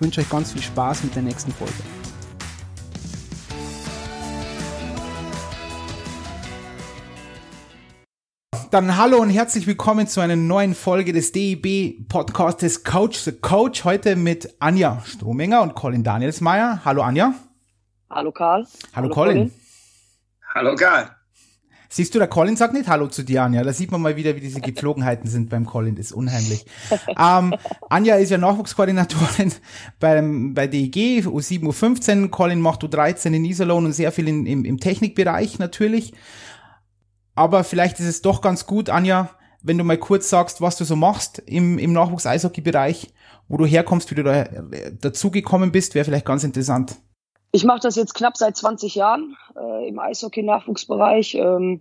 ich wünsche euch ganz viel Spaß mit der nächsten Folge. Dann hallo und herzlich willkommen zu einer neuen Folge des DEB Podcastes Coach the Coach. Heute mit Anja Strohmenger und Colin Danielsmeier. Hallo Anja. Hallo Karl. Hallo, hallo Colin. Colin. Hallo Karl. Siehst du, der Colin sagt nicht Hallo zu dir, Anja. Da sieht man mal wieder, wie diese Gepflogenheiten sind beim Colin. Das ist unheimlich. ähm, Anja ist ja Nachwuchskoordinatorin beim, bei DEG, U7, U15. Colin macht U13 in Iserlohn und sehr viel in, im, im Technikbereich natürlich. Aber vielleicht ist es doch ganz gut, Anja, wenn du mal kurz sagst, was du so machst im, im Nachwuchs-Eishockey-Bereich, wo du herkommst, wie du da dazugekommen bist, wäre vielleicht ganz interessant. Ich mache das jetzt knapp seit 20 Jahren äh, im Eishockey-Nachwuchsbereich. Ähm,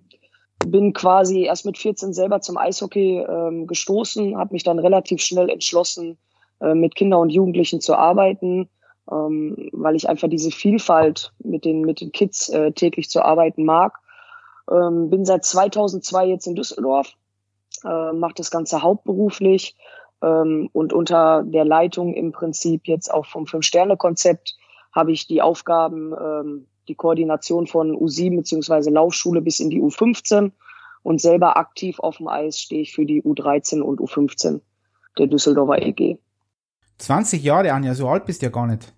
bin quasi erst mit 14 selber zum Eishockey ähm, gestoßen, habe mich dann relativ schnell entschlossen, äh, mit Kindern und Jugendlichen zu arbeiten, ähm, weil ich einfach diese Vielfalt mit den, mit den Kids äh, täglich zu arbeiten mag. Ähm, bin seit 2002 jetzt in Düsseldorf, äh, mache das Ganze hauptberuflich ähm, und unter der Leitung im Prinzip jetzt auch vom Fünf-Sterne-Konzept habe ich die Aufgaben, ähm, die Koordination von U7 beziehungsweise Laufschule bis in die U15 und selber aktiv auf dem Eis stehe ich für die U13 und U15 der Düsseldorfer EG. 20 Jahre, Anja, so alt bist du ja gar nicht.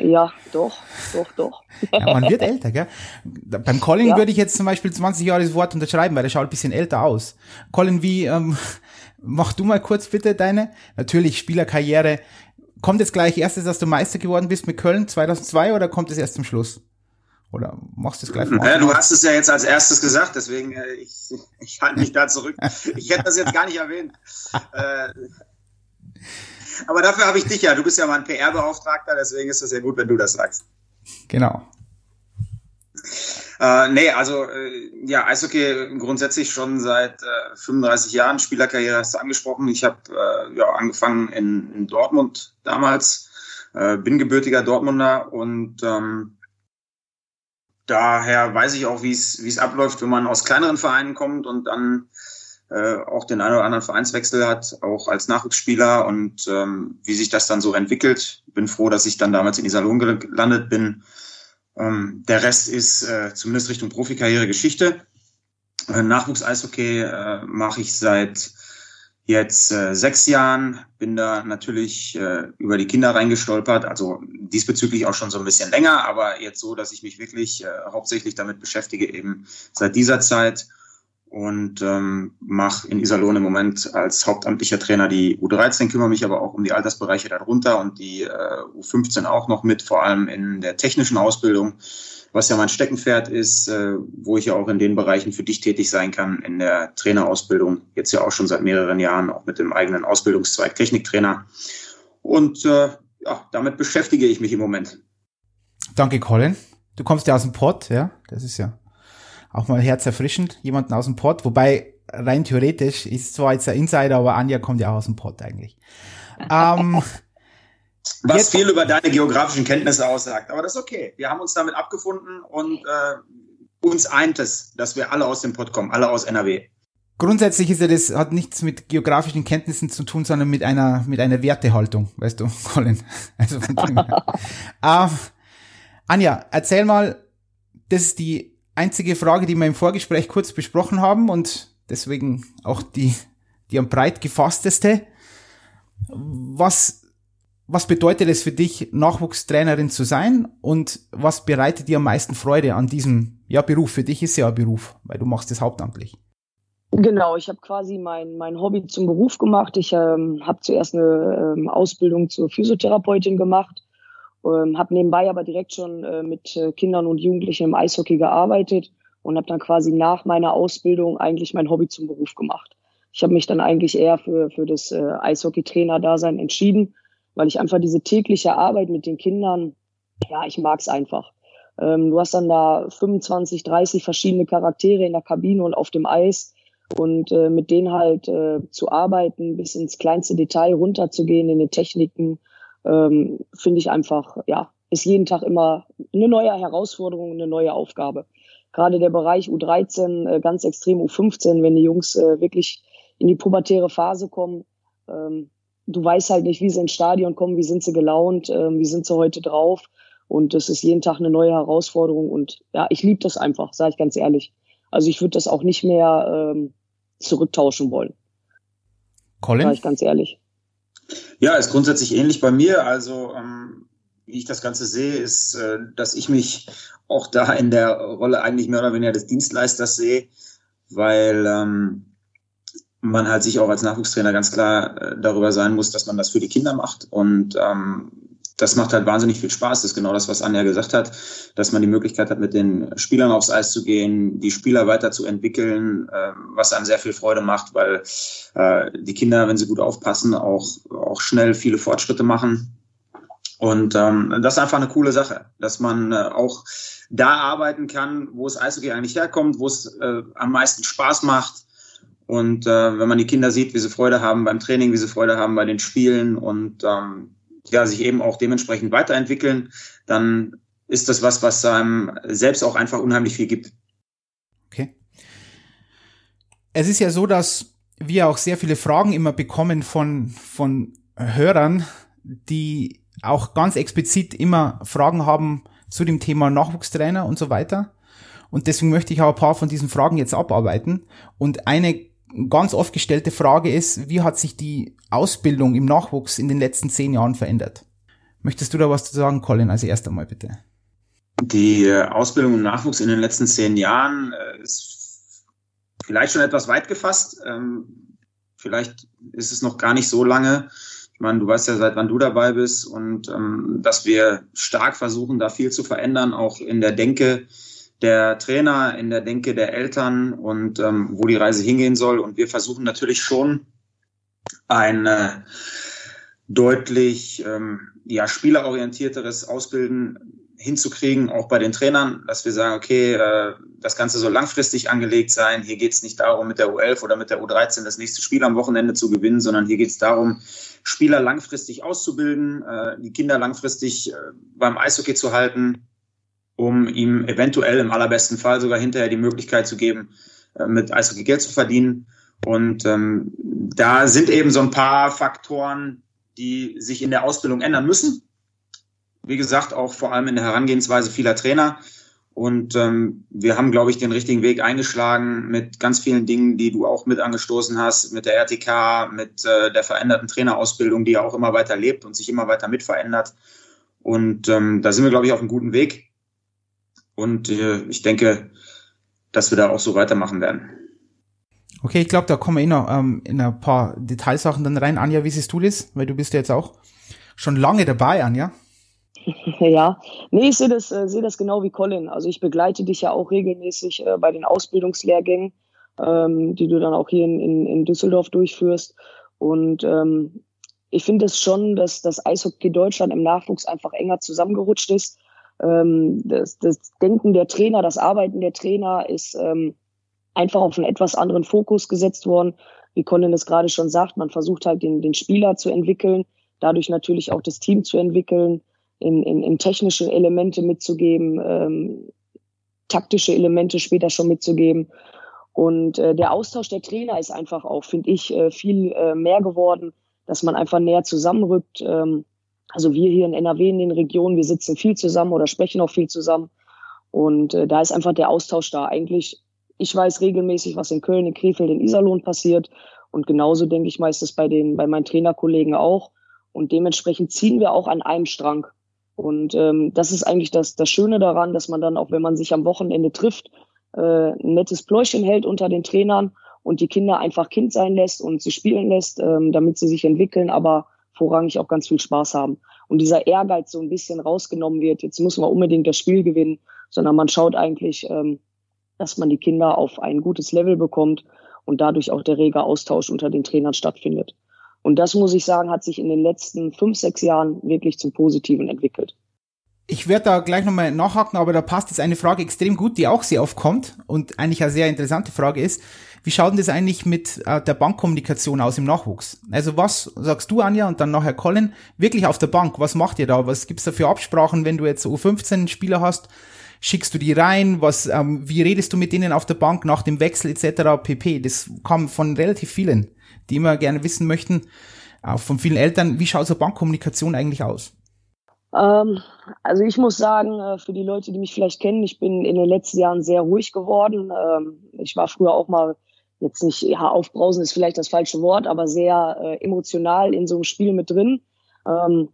Ja, doch, doch, doch. Ja, man wird älter, gell? Beim Colin ja. würde ich jetzt zum Beispiel 20 Jahre das Wort unterschreiben, weil der schaut ein bisschen älter aus. Colin, wie, ähm, mach du mal kurz bitte deine, natürlich Spielerkarriere, kommt jetzt gleich erstes, dass du Meister geworden bist mit Köln 2002 oder kommt es erst zum Schluss? Oder machst du es gleich vor? Ja, du hast es ja jetzt als erstes gesagt, deswegen äh, ich, ich halte mich da zurück. Ich hätte das jetzt gar nicht erwähnt. Äh, aber dafür habe ich dich ja. Du bist ja mal ein PR-Beauftragter, deswegen ist es ja gut, wenn du das sagst. Genau. Äh, nee, also äh, ja, Eishockey grundsätzlich schon seit äh, 35 Jahren. Spielerkarriere hast du angesprochen. Ich habe äh, ja, angefangen in, in Dortmund damals, äh, bin gebürtiger Dortmunder und ähm, daher weiß ich auch, wie es wie es abläuft, wenn man aus kleineren Vereinen kommt und dann äh, auch den einen oder anderen Vereinswechsel hat, auch als Nachwuchsspieler und ähm, wie sich das dann so entwickelt. Bin froh, dass ich dann damals in Iserlohn gelandet bin ähm, der Rest ist äh, zumindest Richtung Profikarriere Geschichte. Äh, Nachwuchs-Eishockey äh, mache ich seit jetzt äh, sechs Jahren, bin da natürlich äh, über die Kinder reingestolpert, also diesbezüglich auch schon so ein bisschen länger, aber jetzt so, dass ich mich wirklich äh, hauptsächlich damit beschäftige, eben seit dieser Zeit und ähm, mache in Iserlohn im Moment als hauptamtlicher Trainer die U13, kümmere mich aber auch um die Altersbereiche darunter und die äh, U15 auch noch mit, vor allem in der technischen Ausbildung, was ja mein Steckenpferd ist, äh, wo ich ja auch in den Bereichen für dich tätig sein kann, in der Trainerausbildung, jetzt ja auch schon seit mehreren Jahren, auch mit dem eigenen Ausbildungszweig Techniktrainer. Und äh, ja, damit beschäftige ich mich im Moment. Danke, Colin. Du kommst ja aus dem Pott, ja? Das ist ja auch mal herzerfrischend, jemanden aus dem Pott, wobei rein theoretisch ist zwar jetzt der Insider, aber Anja kommt ja auch aus dem Pott eigentlich. ähm, Was jetzt, viel über deine geografischen Kenntnisse aussagt, aber das ist okay. Wir haben uns damit abgefunden und äh, uns eint es, dass wir alle aus dem Pott kommen, alle aus NRW. Grundsätzlich ist ja das, hat nichts mit geografischen Kenntnissen zu tun, sondern mit einer, mit einer Wertehaltung, weißt du, Colin. Also von dem ähm, Anja, erzähl mal, das ist die einzige Frage, die wir im Vorgespräch kurz besprochen haben und deswegen auch die, die am breit gefassteste. Was, was bedeutet es für dich, Nachwuchstrainerin zu sein und was bereitet dir am meisten Freude an diesem ja, Beruf? Für dich ist ja ein Beruf, weil du machst es hauptamtlich. Genau, ich habe quasi mein, mein Hobby zum Beruf gemacht. Ich ähm, habe zuerst eine ähm, Ausbildung zur Physiotherapeutin gemacht ähm, habe nebenbei aber direkt schon äh, mit äh, Kindern und Jugendlichen im Eishockey gearbeitet und habe dann quasi nach meiner Ausbildung eigentlich mein Hobby zum Beruf gemacht. Ich habe mich dann eigentlich eher für, für das äh, Eishockey-Trainer-Dasein entschieden, weil ich einfach diese tägliche Arbeit mit den Kindern, ja, ich mag's einfach. Ähm, du hast dann da 25, 30 verschiedene Charaktere in der Kabine und auf dem Eis und äh, mit denen halt äh, zu arbeiten, bis ins kleinste Detail runterzugehen in den Techniken, ähm, finde ich einfach, ja, ist jeden Tag immer eine neue Herausforderung, eine neue Aufgabe. Gerade der Bereich U13, äh, ganz extrem U15, wenn die Jungs äh, wirklich in die pubertäre Phase kommen, ähm, du weißt halt nicht, wie sie ins Stadion kommen, wie sind sie gelaunt, äh, wie sind sie heute drauf. Und das ist jeden Tag eine neue Herausforderung. Und ja, ich liebe das einfach, sage ich ganz ehrlich. Also ich würde das auch nicht mehr ähm, zurücktauschen wollen. Colin? Sag ich ganz ehrlich. Ja, ist grundsätzlich ähnlich bei mir. Also ähm, wie ich das Ganze sehe, ist, äh, dass ich mich auch da in der Rolle eigentlich mehr oder weniger des Dienstleisters sehe, weil ähm, man halt sich auch als Nachwuchstrainer ganz klar äh, darüber sein muss, dass man das für die Kinder macht. Und ähm, das macht halt wahnsinnig viel Spaß. Das ist genau das, was Anja gesagt hat, dass man die Möglichkeit hat, mit den Spielern aufs Eis zu gehen, die Spieler weiterzuentwickeln, äh, was einem sehr viel Freude macht, weil äh, die Kinder, wenn sie gut aufpassen, auch, auch schnell viele Fortschritte machen. Und ähm, das ist einfach eine coole Sache, dass man äh, auch da arbeiten kann, wo es Eishockey eigentlich herkommt, wo es äh, am meisten Spaß macht. Und äh, wenn man die Kinder sieht, wie sie Freude haben beim Training, wie sie Freude haben bei den Spielen und ähm, ja, sich eben auch dementsprechend weiterentwickeln, dann ist das was, was einem selbst auch einfach unheimlich viel gibt. Okay. Es ist ja so, dass wir auch sehr viele Fragen immer bekommen von, von Hörern, die auch ganz explizit immer Fragen haben zu dem Thema Nachwuchstrainer und so weiter. Und deswegen möchte ich auch ein paar von diesen Fragen jetzt abarbeiten. Und eine ganz oft gestellte Frage ist, wie hat sich die Ausbildung im Nachwuchs in den letzten zehn Jahren verändert? Möchtest du da was zu sagen, Colin, als erst einmal bitte? Die äh, Ausbildung im Nachwuchs in den letzten zehn Jahren äh, ist vielleicht schon etwas weit gefasst. Ähm, vielleicht ist es noch gar nicht so lange. Ich meine, du weißt ja, seit wann du dabei bist und ähm, dass wir stark versuchen, da viel zu verändern, auch in der Denke der Trainer, in der Denke der Eltern und ähm, wo die Reise hingehen soll. Und wir versuchen natürlich schon ein deutlich ähm, ja, spielerorientierteres Ausbilden hinzukriegen, auch bei den Trainern, dass wir sagen, okay, äh, das Ganze soll langfristig angelegt sein. Hier geht es nicht darum, mit der U11 oder mit der U13 das nächste Spiel am Wochenende zu gewinnen, sondern hier geht es darum, Spieler langfristig auszubilden, äh, die Kinder langfristig äh, beim Eishockey zu halten, um ihm eventuell im allerbesten Fall sogar hinterher die Möglichkeit zu geben, äh, mit Eishockey Geld zu verdienen. Und ähm, da sind eben so ein paar Faktoren, die sich in der Ausbildung ändern müssen. Wie gesagt, auch vor allem in der Herangehensweise vieler Trainer. Und ähm, wir haben, glaube ich, den richtigen Weg eingeschlagen mit ganz vielen Dingen, die du auch mit angestoßen hast, mit der RTK, mit äh, der veränderten Trainerausbildung, die ja auch immer weiter lebt und sich immer weiter mit verändert. Und ähm, da sind wir, glaube ich, auf einem guten Weg. Und äh, ich denke, dass wir da auch so weitermachen werden. Okay, ich glaube, da kommen wir eh noch ähm, in ein paar Detailsachen dann rein. Anja, wie siehst du das? Weil du bist ja jetzt auch schon lange dabei, Anja. Ja, nee, ich sehe das, äh, sehe das genau wie Colin. Also ich begleite dich ja auch regelmäßig äh, bei den Ausbildungslehrgängen, ähm, die du dann auch hier in, in, in Düsseldorf durchführst. Und ähm, ich finde es das schon, dass das Eishockey Deutschland im Nachwuchs einfach enger zusammengerutscht ist ähm, das, das Denken der Trainer, das Arbeiten der Trainer ist ähm, einfach auf einen etwas anderen Fokus gesetzt worden. Wie Colin es gerade schon sagt, man versucht halt den, den Spieler zu entwickeln, dadurch natürlich auch das Team zu entwickeln, in, in, in technische Elemente mitzugeben, ähm, taktische Elemente später schon mitzugeben. Und äh, der Austausch der Trainer ist einfach auch, finde ich, äh, viel äh, mehr geworden, dass man einfach näher zusammenrückt. Ähm, also wir hier in NRW in den Regionen, wir sitzen viel zusammen oder sprechen auch viel zusammen. Und äh, da ist einfach der Austausch da. Eigentlich, ich weiß regelmäßig, was in Köln, in Krefeld, in Iserlohn passiert. Und genauso denke ich meistens bei den, bei meinen Trainerkollegen auch. Und dementsprechend ziehen wir auch an einem Strang. Und ähm, das ist eigentlich das, das Schöne daran, dass man dann auch, wenn man sich am Wochenende trifft, äh, ein nettes Pläuschen hält unter den Trainern und die Kinder einfach Kind sein lässt und sie spielen lässt, ähm, damit sie sich entwickeln, aber vorrangig auch ganz viel Spaß haben. Und dieser Ehrgeiz so ein bisschen rausgenommen wird, jetzt muss man unbedingt das Spiel gewinnen, sondern man schaut eigentlich, ähm, dass man die Kinder auf ein gutes Level bekommt und dadurch auch der rege Austausch unter den Trainern stattfindet. Und das muss ich sagen, hat sich in den letzten fünf, sechs Jahren wirklich zum Positiven entwickelt. Ich werde da gleich nochmal nachhaken, aber da passt jetzt eine Frage extrem gut, die auch sehr oft kommt und eigentlich eine sehr interessante Frage ist. Wie schaut denn das eigentlich mit äh, der Bankkommunikation aus im Nachwuchs? Also was sagst du, Anja, und dann nachher Colin, wirklich auf der Bank, was macht ihr da? Was gibt's da für Absprachen, wenn du jetzt U15-Spieler hast? Schickst du die rein? Was, ähm, wie redest du mit denen auf der Bank nach dem Wechsel etc. pp? Das kam von relativ vielen, die immer gerne wissen möchten, auch von vielen Eltern, wie schaut so Bankkommunikation eigentlich aus? Ähm, also ich muss sagen, äh, für die Leute, die mich vielleicht kennen, ich bin in den letzten Jahren sehr ruhig geworden. Ähm, ich war früher auch mal jetzt nicht, ja, aufbrausen ist vielleicht das falsche Wort, aber sehr äh, emotional in so einem Spiel mit drin. Ähm,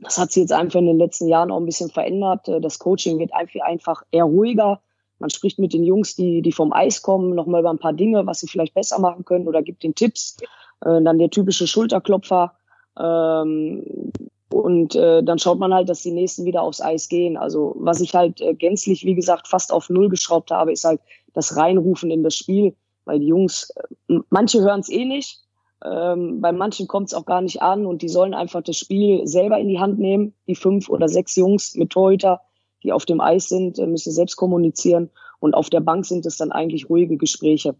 das hat sich jetzt einfach in den letzten Jahren auch ein bisschen verändert. Äh, das Coaching wird einfach eher ruhiger. Man spricht mit den Jungs, die, die vom Eis kommen, nochmal über ein paar Dinge, was sie vielleicht besser machen können oder gibt den Tipps. Äh, dann der typische Schulterklopfer. Ähm, und äh, dann schaut man halt, dass die nächsten wieder aufs Eis gehen. Also was ich halt äh, gänzlich, wie gesagt, fast auf Null geschraubt habe, ist halt das Reinrufen in das Spiel weil die Jungs, äh, manche hören es eh nicht, ähm, bei manchen kommt es auch gar nicht an und die sollen einfach das Spiel selber in die Hand nehmen. Die fünf oder sechs Jungs mit Torhüter, die auf dem Eis sind, äh, müssen selbst kommunizieren und auf der Bank sind es dann eigentlich ruhige Gespräche.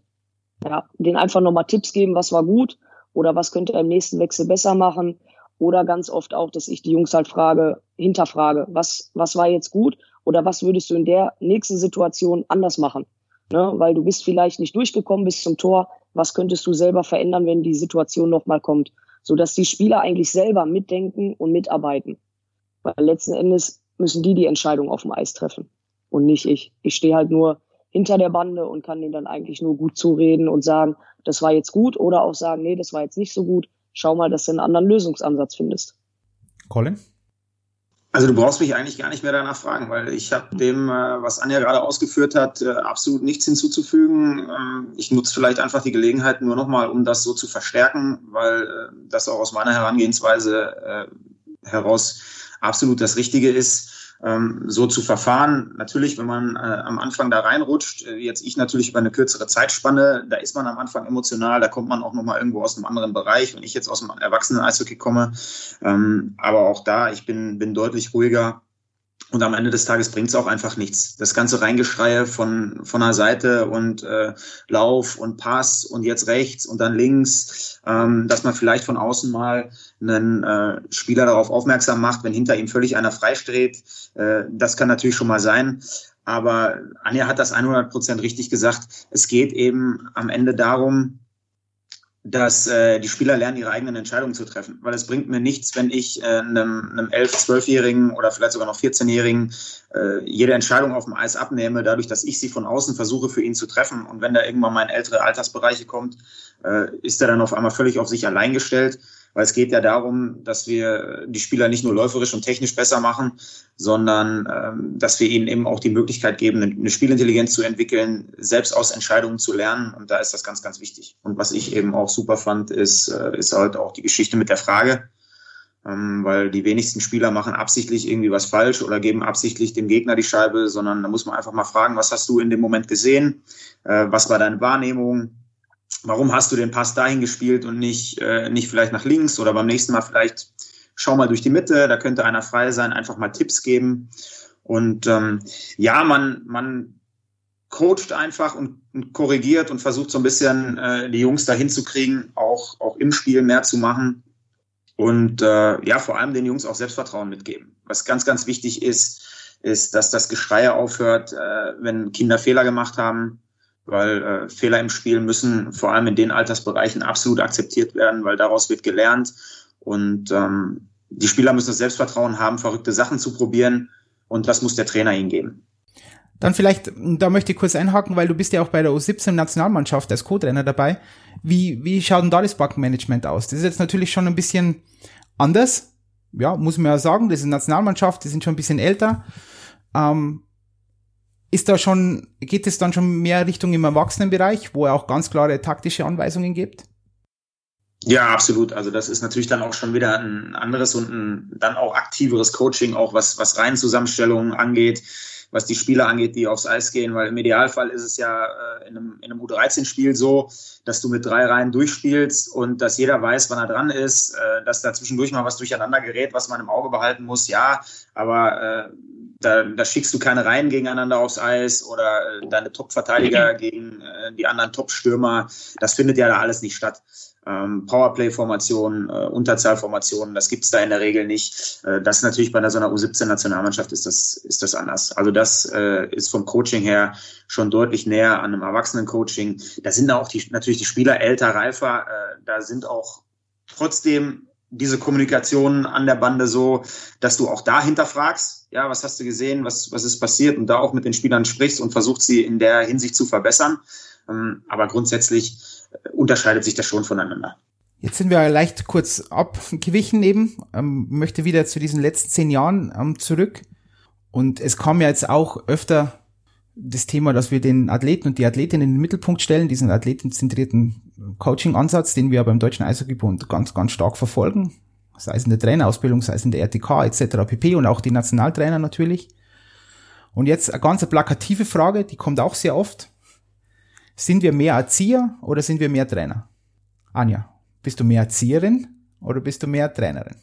Ja, denen einfach nochmal Tipps geben, was war gut oder was könnte er im nächsten Wechsel besser machen oder ganz oft auch, dass ich die Jungs halt frage, hinterfrage, was, was war jetzt gut oder was würdest du in der nächsten Situation anders machen? ne? weil du bist vielleicht nicht durchgekommen bis zum Tor. Was könntest du selber verändern, wenn die Situation nochmal kommt? Sodass die Spieler eigentlich selber mitdenken und mitarbeiten. Weil letzten Endes müssen die die Entscheidung auf dem Eis treffen und nicht ich. Ich stehe halt nur hinter der Bande und kann denen dann eigentlich nur gut zureden und sagen, das war jetzt gut oder auch sagen, nee, das war jetzt nicht so gut. Schau mal, dass du einen anderen Lösungsansatz findest. Colin? Also du brauchst mich eigentlich gar nicht mehr danach fragen, weil ich habe dem, äh, was Anja gerade ausgeführt hat, äh, absolut nichts hinzuzufügen. Ähm, ich nutze vielleicht einfach die Gelegenheit nur nochmal, um das so zu verstärken, weil äh, das auch aus meiner Herangehensweise heraus absolut das Richtige ist ähm, so zu verfahren. Natürlich, wenn man äh, am Anfang da reinrutscht, äh, jetzt ich natürlich über eine kürzere Zeitspanne, da ist man am Anfang emotional, da kommt man auch nochmal irgendwo aus einem anderen Bereich, wenn ich jetzt aus dem Erwachsenen-Eishockey komme. Ähm, aber auch da, ich bin, bin deutlich ruhiger und am Ende des Tages bringt es auch einfach nichts. Das ganze Reingeschreie von, von der Seite und äh, Lauf und Pass und jetzt rechts und dann links, ähm, dass man vielleicht von außen mal einen äh, Spieler darauf aufmerksam macht, wenn hinter ihm völlig einer freistreht. Äh, das kann natürlich schon mal sein. Aber Anja hat das 100 Prozent richtig gesagt. Es geht eben am Ende darum, dass äh, die Spieler lernen, ihre eigenen Entscheidungen zu treffen. Weil es bringt mir nichts, wenn ich äh, einem, einem 11-, 12-Jährigen oder vielleicht sogar noch 14-Jährigen äh, jede Entscheidung auf dem Eis abnehme, dadurch, dass ich sie von außen versuche, für ihn zu treffen. Und wenn da irgendwann mal in ältere Altersbereiche kommt, äh, ist er dann auf einmal völlig auf sich allein gestellt weil es geht ja darum, dass wir die Spieler nicht nur läuferisch und technisch besser machen, sondern ähm, dass wir ihnen eben auch die Möglichkeit geben, eine Spielintelligenz zu entwickeln, selbst aus Entscheidungen zu lernen. Und da ist das ganz, ganz wichtig. Und was ich eben auch super fand, ist, äh, ist halt auch die Geschichte mit der Frage, ähm, weil die wenigsten Spieler machen absichtlich irgendwie was falsch oder geben absichtlich dem Gegner die Scheibe, sondern da muss man einfach mal fragen, was hast du in dem Moment gesehen? Äh, was war deine Wahrnehmung? Warum hast du den Pass dahin gespielt und nicht, äh, nicht vielleicht nach links oder beim nächsten Mal vielleicht schau mal durch die Mitte, da könnte einer frei sein, einfach mal Tipps geben. Und ähm, ja, man, man coacht einfach und, und korrigiert und versucht so ein bisschen äh, die Jungs dahin zu kriegen, auch, auch im Spiel mehr zu machen. Und äh, ja, vor allem den Jungs auch Selbstvertrauen mitgeben. Was ganz, ganz wichtig ist, ist, dass das Geschreie aufhört, äh, wenn Kinder Fehler gemacht haben, weil äh, Fehler im Spiel müssen vor allem in den Altersbereichen absolut akzeptiert werden, weil daraus wird gelernt und ähm, die Spieler müssen das Selbstvertrauen haben, verrückte Sachen zu probieren und das muss der Trainer ihnen geben. Dann vielleicht, da möchte ich kurz einhaken, weil du bist ja auch bei der U17-Nationalmannschaft als Co-Trainer dabei. Wie, wie schaut denn da das Backenmanagement aus? Das ist jetzt natürlich schon ein bisschen anders. Ja, muss man ja sagen, das ist eine Nationalmannschaft, die sind schon ein bisschen älter. Ähm, ist da schon, geht es dann schon mehr Richtung im Erwachsenenbereich, wo er auch ganz klare taktische Anweisungen gibt? Ja, absolut. Also das ist natürlich dann auch schon wieder ein anderes und ein dann auch aktiveres Coaching, auch was, was rein Zusammenstellungen angeht. was die Spieler angeht, die aufs Eis gehen, weil im Idealfall ist es ja äh, in einem, in einem U13-Spiel so, dass du mit drei Reihen durchspielst und dass jeder weiß, wann er dran ist, äh, dass da zwischendurch mal was durcheinander gerät, was man im Auge behalten muss, ja, aber äh, da, da schickst du keine Reihen gegeneinander aufs Eis oder äh, deine Top-Verteidiger gegen äh, die anderen Top-Stürmer. Das findet ja da alles nicht statt. Ähm, Powerplay-Formationen, äh, Unterzahlformationen, das gibt's da in der Regel nicht. Äh, das natürlich bei einer so einer U17-Nationalmannschaft ist das, ist das anders. Also das äh, ist vom Coaching her schon deutlich näher an einem Erwachsenen-Coaching. Da sind auch die, natürlich die Spieler älter, reifer. Äh, da sind auch trotzdem diese Kommunikation an der Bande so, dass du auch da hinterfragst, ja, was hast du gesehen, was, was ist passiert und da auch mit den Spielern sprichst und versuchst sie in der Hinsicht zu verbessern. Ähm, aber grundsätzlich äh, unterscheidet sich das schon voneinander. Jetzt sind wir leicht kurz abgewichen eben, ähm, möchte wieder zu diesen letzten zehn Jahren ähm, zurück. Und es kam ja jetzt auch öfter das Thema, dass wir den Athleten und die Athletinnen in den Mittelpunkt stellen, diesen athletenzentrierten Coaching-Ansatz, den wir beim Deutschen Eishockeybund ganz, ganz stark verfolgen, sei es in der Trainerausbildung, sei es in der RTK etc. pp. und auch die Nationaltrainer natürlich. Und jetzt eine ganz plakative Frage, die kommt auch sehr oft. Sind wir mehr Erzieher oder sind wir mehr Trainer? Anja, bist du mehr Erzieherin oder bist du mehr Trainerin?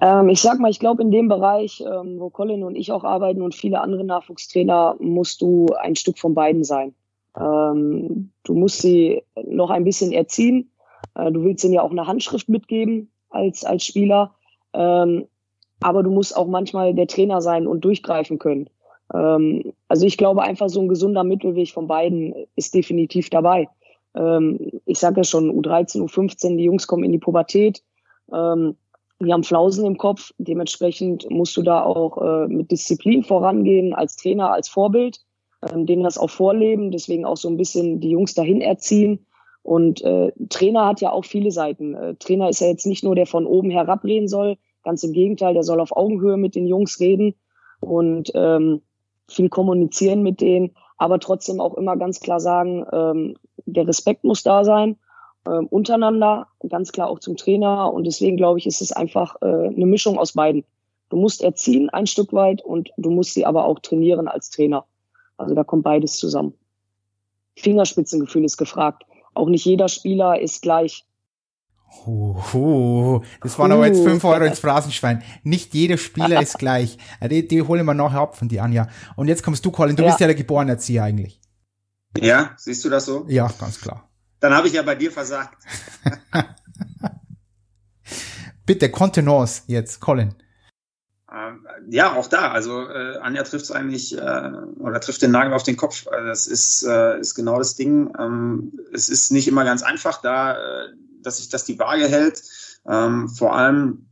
Ähm, ich sag mal, ich glaube, in dem Bereich, ähm, wo Colin und ich auch arbeiten und viele andere Nachwuchstrainer, musst du ein Stück von beiden sein. Ähm, du musst sie noch ein bisschen erziehen. Äh, du willst ihnen ja auch eine Handschrift mitgeben als, als Spieler. Ähm, aber du musst auch manchmal der Trainer sein und durchgreifen können. Ähm, also ich glaube einfach so ein gesunder Mittelweg von beiden ist definitiv dabei. Ähm, ich sage ja schon, U13, U15, die Jungs kommen in die Pubertät. Ähm, die haben Flausen im Kopf. Dementsprechend musst du da auch äh, mit Disziplin vorangehen, als Trainer, als Vorbild, ähm, denen das auch vorleben, deswegen auch so ein bisschen die Jungs dahin erziehen. Und äh, Trainer hat ja auch viele Seiten. Äh, Trainer ist ja jetzt nicht nur der von oben herab reden soll, ganz im Gegenteil, der soll auf Augenhöhe mit den Jungs reden und ähm, viel kommunizieren mit denen, aber trotzdem auch immer ganz klar sagen, ähm, der Respekt muss da sein ähm, untereinander, ganz klar auch zum Trainer. Und deswegen glaube ich, ist es einfach äh, eine Mischung aus beiden. Du musst erziehen ein Stück weit und du musst sie aber auch trainieren als Trainer. Also da kommt beides zusammen. Fingerspitzengefühl ist gefragt. Auch nicht jeder Spieler ist gleich. Uhu, das waren uh. aber jetzt fünf Euro ins Phrasenschwein. Nicht jeder Spieler ist gleich. Die, die holen wir nachher ab von dir, Anja. Und jetzt kommst du, Colin. Du ja. bist ja der geborene Erzieher eigentlich. Ja, siehst du das so? Ja, ganz klar. Dann habe ich ja bei dir versagt. Bitte, Kontenance jetzt, Colin. Ähm, ja, auch da. Also äh, Anja trifft es eigentlich äh, oder trifft den Nagel auf den Kopf. Also, das ist, äh, ist genau das Ding. Ähm, es ist nicht immer ganz einfach da, äh, dass sich das die Waage hält. Ähm, vor allem,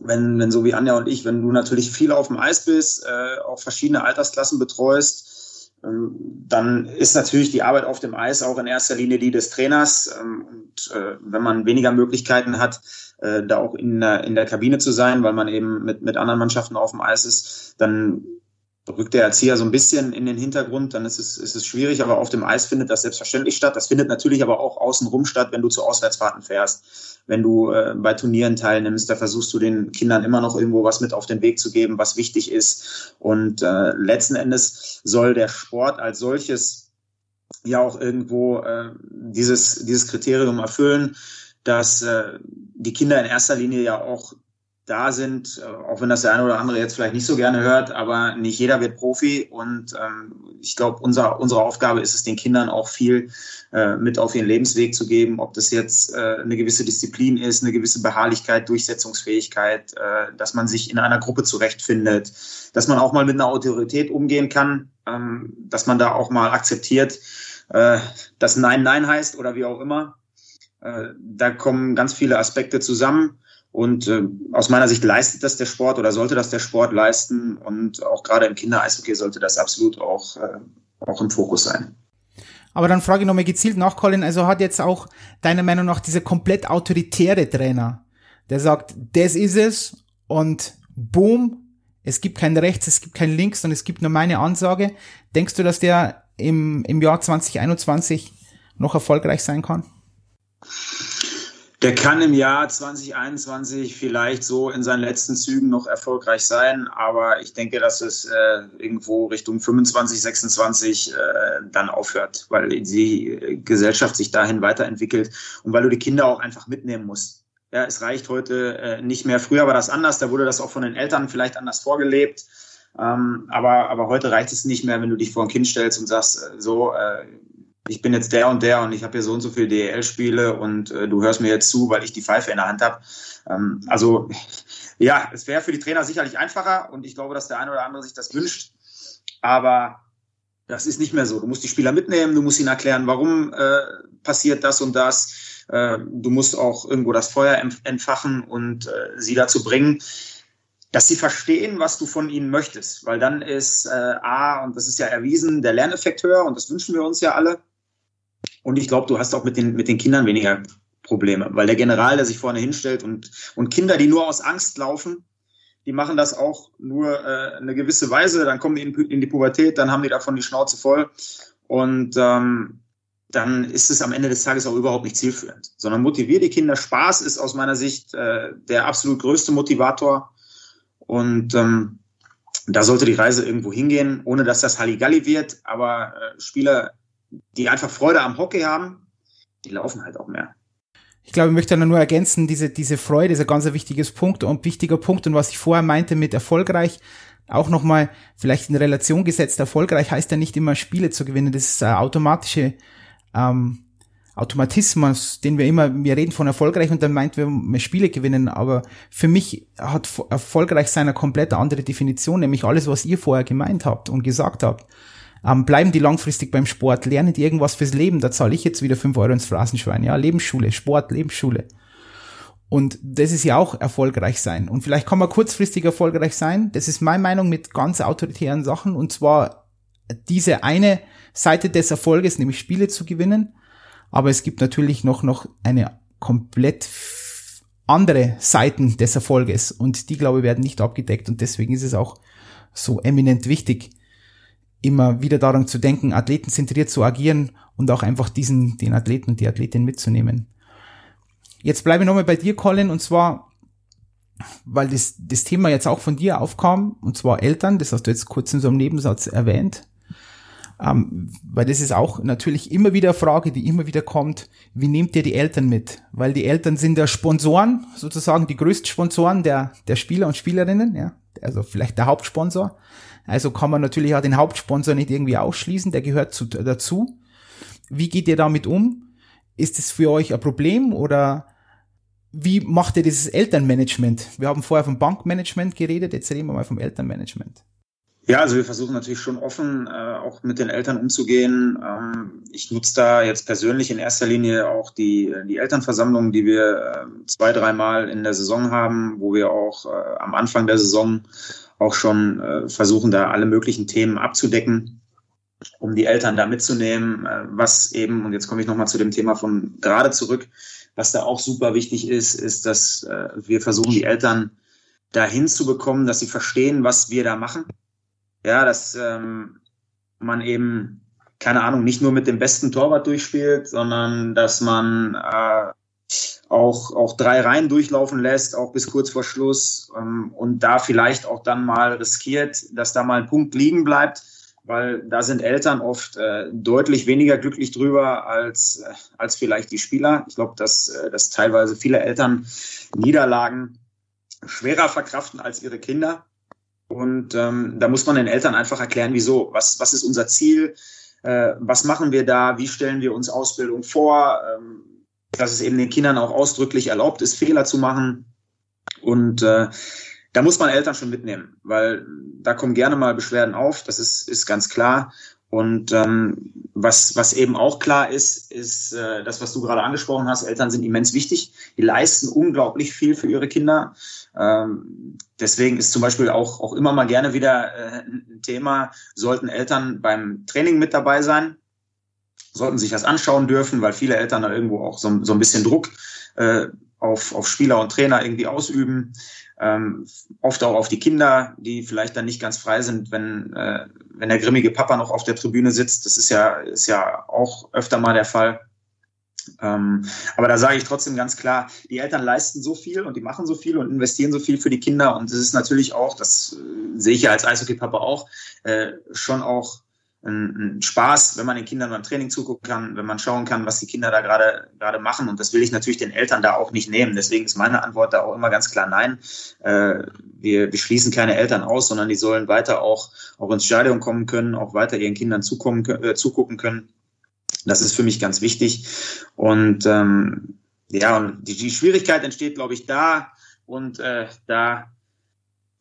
wenn, wenn so wie Anja und ich, wenn du natürlich viel auf dem Eis bist, äh, auch verschiedene Altersklassen betreust, dann ist natürlich die Arbeit auf dem Eis auch in erster Linie die des Trainers. Ähm, und äh, wenn man weniger Möglichkeiten hat, äh, da auch in der, in der Kabine zu sein, weil man eben mit, mit anderen Mannschaften auf dem Eis ist, dann rückt der Erzieher so ein bisschen in den Hintergrund, dann ist es, ist es schwierig, aber auf dem Eis findet das selbstverständlich statt. Das findet natürlich aber auch außenrum statt, wenn du zu Auswärtsfahrten fährst wenn du äh, bei Turnieren teilnimmst, da versuchst du den Kindern immer noch irgendwo was mit auf den Weg zu geben, was wichtig ist. Und äh, letzten Endes soll der Sport als solches ja auch irgendwo äh, dieses, dieses Kriterium erfüllen, dass äh, die Kinder in erster Linie ja auch da sind, äh, auch wenn das der eine oder andere jetzt vielleicht nicht so gerne hört, aber nicht jeder wird Profi und ähm, ich glaube, unser, unsere Aufgabe ist es, den Kindern auch viel äh, mit auf ihren Lebensweg zu geben, ob das jetzt äh, eine gewisse Disziplin ist, eine gewisse Beharrlichkeit, Durchsetzungsfähigkeit, äh, dass man sich in einer Gruppe zurechtfindet, dass man auch mal mit einer Autorität umgehen kann, ähm, dass man da auch mal akzeptiert, äh, dass Nein Nein heißt oder wie auch immer. Äh, da kommen ganz viele Aspekte zusammen. Und äh, aus meiner Sicht leistet das der Sport oder sollte das der Sport leisten. Und auch gerade im Kindereishockey sollte das absolut auch, äh, auch im Fokus sein. Aber dann frage ich nochmal gezielt nach, Colin, also hat jetzt auch deiner Meinung nach dieser komplett autoritäre Trainer, der sagt, das ist es und boom, es gibt kein Rechts, es gibt kein Links und es gibt nur meine Ansage. Denkst du, dass der im, im Jahr 2021 noch erfolgreich sein kann? Der kann im Jahr 2021 vielleicht so in seinen letzten Zügen noch erfolgreich sein, aber ich denke, dass es äh, irgendwo Richtung 25, 26 äh, dann aufhört, weil die Gesellschaft sich dahin weiterentwickelt und weil du die Kinder auch einfach mitnehmen musst. Ja, es reicht heute äh, nicht mehr. Früher war das anders, da wurde das auch von den Eltern vielleicht anders vorgelebt. Ähm, aber, aber heute reicht es nicht mehr, wenn du dich vor ein Kind stellst und sagst, äh, so, äh, ich bin jetzt der und der und ich habe hier so und so viele DEL-Spiele und äh, du hörst mir jetzt zu, weil ich die Pfeife in der Hand habe. Ähm, also ja, es wäre für die Trainer sicherlich einfacher und ich glaube, dass der eine oder andere sich das wünscht. Aber das ist nicht mehr so. Du musst die Spieler mitnehmen, du musst ihnen erklären, warum äh, passiert das und das. Äh, du musst auch irgendwo das Feuer entfachen und äh, sie dazu bringen, dass sie verstehen, was du von ihnen möchtest. Weil dann ist äh, A, und das ist ja erwiesen, der Lerneffekt höher und das wünschen wir uns ja alle. Und ich glaube, du hast auch mit den, mit den Kindern weniger Probleme, weil der General, der sich vorne hinstellt und, und Kinder, die nur aus Angst laufen, die machen das auch nur äh, eine gewisse Weise, dann kommen die in, in die Pubertät, dann haben die davon die Schnauze voll. Und ähm, dann ist es am Ende des Tages auch überhaupt nicht zielführend, sondern motivier die Kinder. Spaß ist aus meiner Sicht äh, der absolut größte Motivator. Und ähm, da sollte die Reise irgendwo hingehen, ohne dass das Halligalli wird, aber äh, Spieler die einfach Freude am Hockey haben, die laufen halt auch mehr. Ich glaube, ich möchte nur ergänzen, diese, diese Freude ist ein ganz wichtiges Punkt und wichtiger Punkt. Und was ich vorher meinte mit erfolgreich, auch nochmal vielleicht in Relation gesetzt, erfolgreich heißt ja nicht immer Spiele zu gewinnen. Das ist ein automatische ähm, Automatismus, den wir immer, wir reden von erfolgreich und dann meint wir, Spiele gewinnen, aber für mich hat erfolgreich sein eine komplett andere Definition, nämlich alles, was ihr vorher gemeint habt und gesagt habt. Ähm, bleiben die langfristig beim Sport, lernen die irgendwas fürs Leben, da zahle ich jetzt wieder fünf Euro ins Phrasenschwein. Ja, Lebensschule, Sport, Lebensschule. Und das ist ja auch erfolgreich sein. Und vielleicht kann man kurzfristig erfolgreich sein. Das ist meine Meinung mit ganz autoritären Sachen. Und zwar diese eine Seite des Erfolges, nämlich Spiele zu gewinnen. Aber es gibt natürlich noch, noch eine komplett andere Seiten des Erfolges. Und die, glaube ich, werden nicht abgedeckt. Und deswegen ist es auch so eminent wichtig, immer wieder daran zu denken, athletenzentriert zu agieren und auch einfach diesen, den Athleten und die Athletin mitzunehmen. Jetzt bleibe ich nochmal bei dir, Colin, und zwar, weil das, das Thema jetzt auch von dir aufkam, und zwar Eltern, das hast du jetzt kurz in so einem Nebensatz erwähnt, ähm, weil das ist auch natürlich immer wieder eine Frage, die immer wieder kommt, wie nehmt ihr die Eltern mit? Weil die Eltern sind der Sponsoren, sozusagen die größten Sponsoren der, der Spieler und Spielerinnen, ja, also vielleicht der Hauptsponsor. Also kann man natürlich auch den Hauptsponsor nicht irgendwie ausschließen, der gehört zu, dazu. Wie geht ihr damit um? Ist es für euch ein Problem oder wie macht ihr dieses Elternmanagement? Wir haben vorher vom Bankmanagement geredet, jetzt reden wir mal vom Elternmanagement. Ja, also wir versuchen natürlich schon offen äh, auch mit den Eltern umzugehen. Ähm, ich nutze da jetzt persönlich in erster Linie auch die, die Elternversammlungen, die wir äh, zwei, dreimal in der Saison haben, wo wir auch äh, am Anfang der Saison auch schon äh, versuchen, da alle möglichen Themen abzudecken, um die Eltern da mitzunehmen, äh, was eben, und jetzt komme ich nochmal zu dem Thema von gerade zurück, was da auch super wichtig ist, ist, dass äh, wir versuchen, die Eltern dahin zu bekommen, dass sie verstehen, was wir da machen. Ja, dass ähm, man eben, keine Ahnung, nicht nur mit dem besten Torwart durchspielt, sondern dass man äh, auch, auch drei Reihen durchlaufen lässt, auch bis kurz vor Schluss ähm, und da vielleicht auch dann mal riskiert, dass da mal ein Punkt liegen bleibt, weil da sind Eltern oft äh, deutlich weniger glücklich drüber als, äh, als vielleicht die Spieler. Ich glaube, dass, äh, dass teilweise viele Eltern Niederlagen schwerer verkraften als ihre Kinder. Und ähm, da muss man den Eltern einfach erklären, wieso, was, was ist unser Ziel, äh, was machen wir da, wie stellen wir uns Ausbildung vor, ähm, dass es eben den Kindern auch ausdrücklich erlaubt ist, Fehler zu machen. Und äh, da muss man Eltern schon mitnehmen, weil da kommen gerne mal Beschwerden auf, das ist, ist ganz klar. Und ähm, was, was eben auch klar ist, ist äh, das, was du gerade angesprochen hast, Eltern sind immens wichtig. Die leisten unglaublich viel für ihre Kinder. Ähm, deswegen ist zum Beispiel auch, auch immer mal gerne wieder äh, ein Thema, sollten Eltern beim Training mit dabei sein sollten sich das anschauen dürfen, weil viele Eltern da irgendwo auch so, so ein bisschen Druck äh, auf, auf Spieler und Trainer irgendwie ausüben. Ähm, oft auch auf die Kinder, die vielleicht dann nicht ganz frei sind, wenn, äh, wenn der grimmige Papa noch auf der Tribüne sitzt. Das ist ja, ist ja auch öfter mal der Fall. Ähm, aber da sage ich trotzdem ganz klar, die Eltern leisten so viel und die machen so viel und investieren so viel für die Kinder. Und es ist natürlich auch, das äh, sehe ich ja als Eishockey-Papa auch, äh, schon auch ein, Spaß, wenn man den Kindern beim Training zugucken kann, wenn man schauen kann, was die Kinder da gerade gerade machen. Und das will ich natürlich den Eltern da auch nicht nehmen. Deswegen ist meine Antwort da auch immer ganz klar nein. Äh, wir, wir schließen keine Eltern aus, sondern die sollen weiter auch, auch ins Stadion kommen können, auch weiter ihren Kindern zukommen, äh, zugucken können. Das ist für mich ganz wichtig. Und ähm, ja, und die, die Schwierigkeit entsteht, glaube ich, da. Und äh, da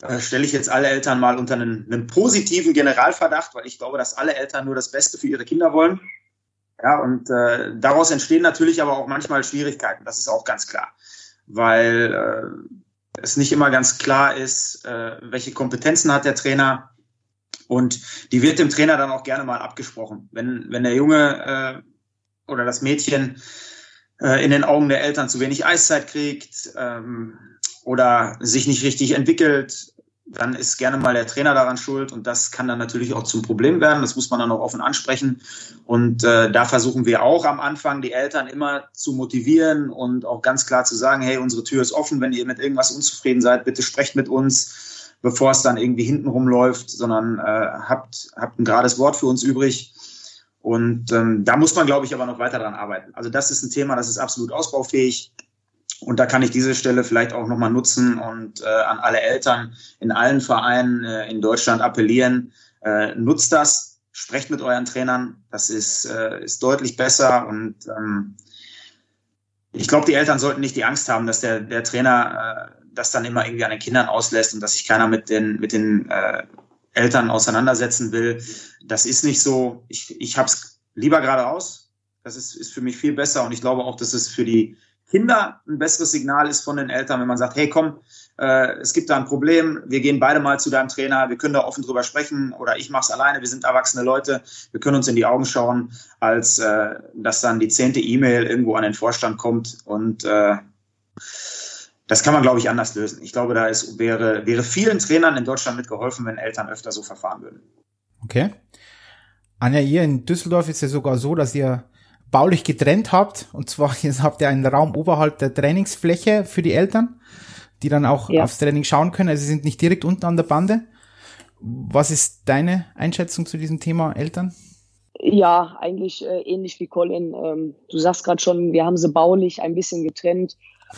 äh, stelle ich jetzt alle Eltern mal unter einen, einen, positiven Generalverdacht, weil ich glaube, dass alle Eltern nur das Beste für ihre Kinder wollen. Ja, und äh, daraus entstehen natürlich aber auch manchmal Schwierigkeiten, das ist auch ganz klar, weil äh, es nicht immer ganz klar ist, äh, welche Kompetenzen hat der Trainer und die wird dem Trainer dann auch gerne mal abgesprochen. Wenn, wenn der Junge äh, oder das Mädchen äh, in den Augen der Eltern zu wenig Eiszeit kriegt ähm, oder sich nicht richtig entwickelt, dann ist gerne mal der Trainer daran schuld und das kann dann natürlich auch zum Problem werden. Das muss man dann auch offen ansprechen. Und äh, da versuchen wir auch am Anfang die Eltern immer zu motivieren und auch ganz klar zu sagen, hey, unsere Tür ist offen, wenn ihr mit irgendwas unzufrieden seid, bitte sprecht mit uns, bevor es dann irgendwie hintenrum läuft, sondern äh, habt, habt ein gerades Wort für uns übrig. Und ähm, da muss man, glaube ich, aber noch weiter dran arbeiten. Also das ist ein Thema, das ist absolut ausbaufähig. Und da kann ich diese Stelle vielleicht auch nochmal nutzen und äh, an alle Eltern in allen Vereinen äh, in Deutschland appellieren, äh, nutzt das, sprecht mit euren Trainern, das ist, äh, ist deutlich besser und ähm, ich glaube, die Eltern sollten nicht die Angst haben, dass der, der Trainer äh, das dann immer irgendwie an den Kindern auslässt und dass sich keiner mit den, mit den äh, Eltern auseinandersetzen will. Das ist nicht so. Ich, ich habe es lieber geradeaus. Das ist, ist für mich viel besser und ich glaube auch, dass es für die Kinder ein besseres Signal ist von den Eltern, wenn man sagt, hey komm, äh, es gibt da ein Problem, wir gehen beide mal zu deinem Trainer, wir können da offen drüber sprechen oder ich mache es alleine, wir sind erwachsene Leute, wir können uns in die Augen schauen, als äh, dass dann die zehnte E-Mail irgendwo an den Vorstand kommt und äh, das kann man, glaube ich, anders lösen. Ich glaube, da ist, wäre, wäre vielen Trainern in Deutschland mitgeholfen, wenn Eltern öfter so verfahren würden. Okay. Anja, ihr in Düsseldorf ist ja sogar so, dass ihr baulich getrennt habt. Und zwar jetzt habt ihr einen Raum oberhalb der Trainingsfläche für die Eltern, die dann auch ja. aufs Training schauen können. Also sie sind nicht direkt unten an der Bande. Was ist deine Einschätzung zu diesem Thema Eltern? Ja, eigentlich äh, ähnlich wie Colin. Ähm, du sagst gerade schon, wir haben sie baulich ein bisschen getrennt.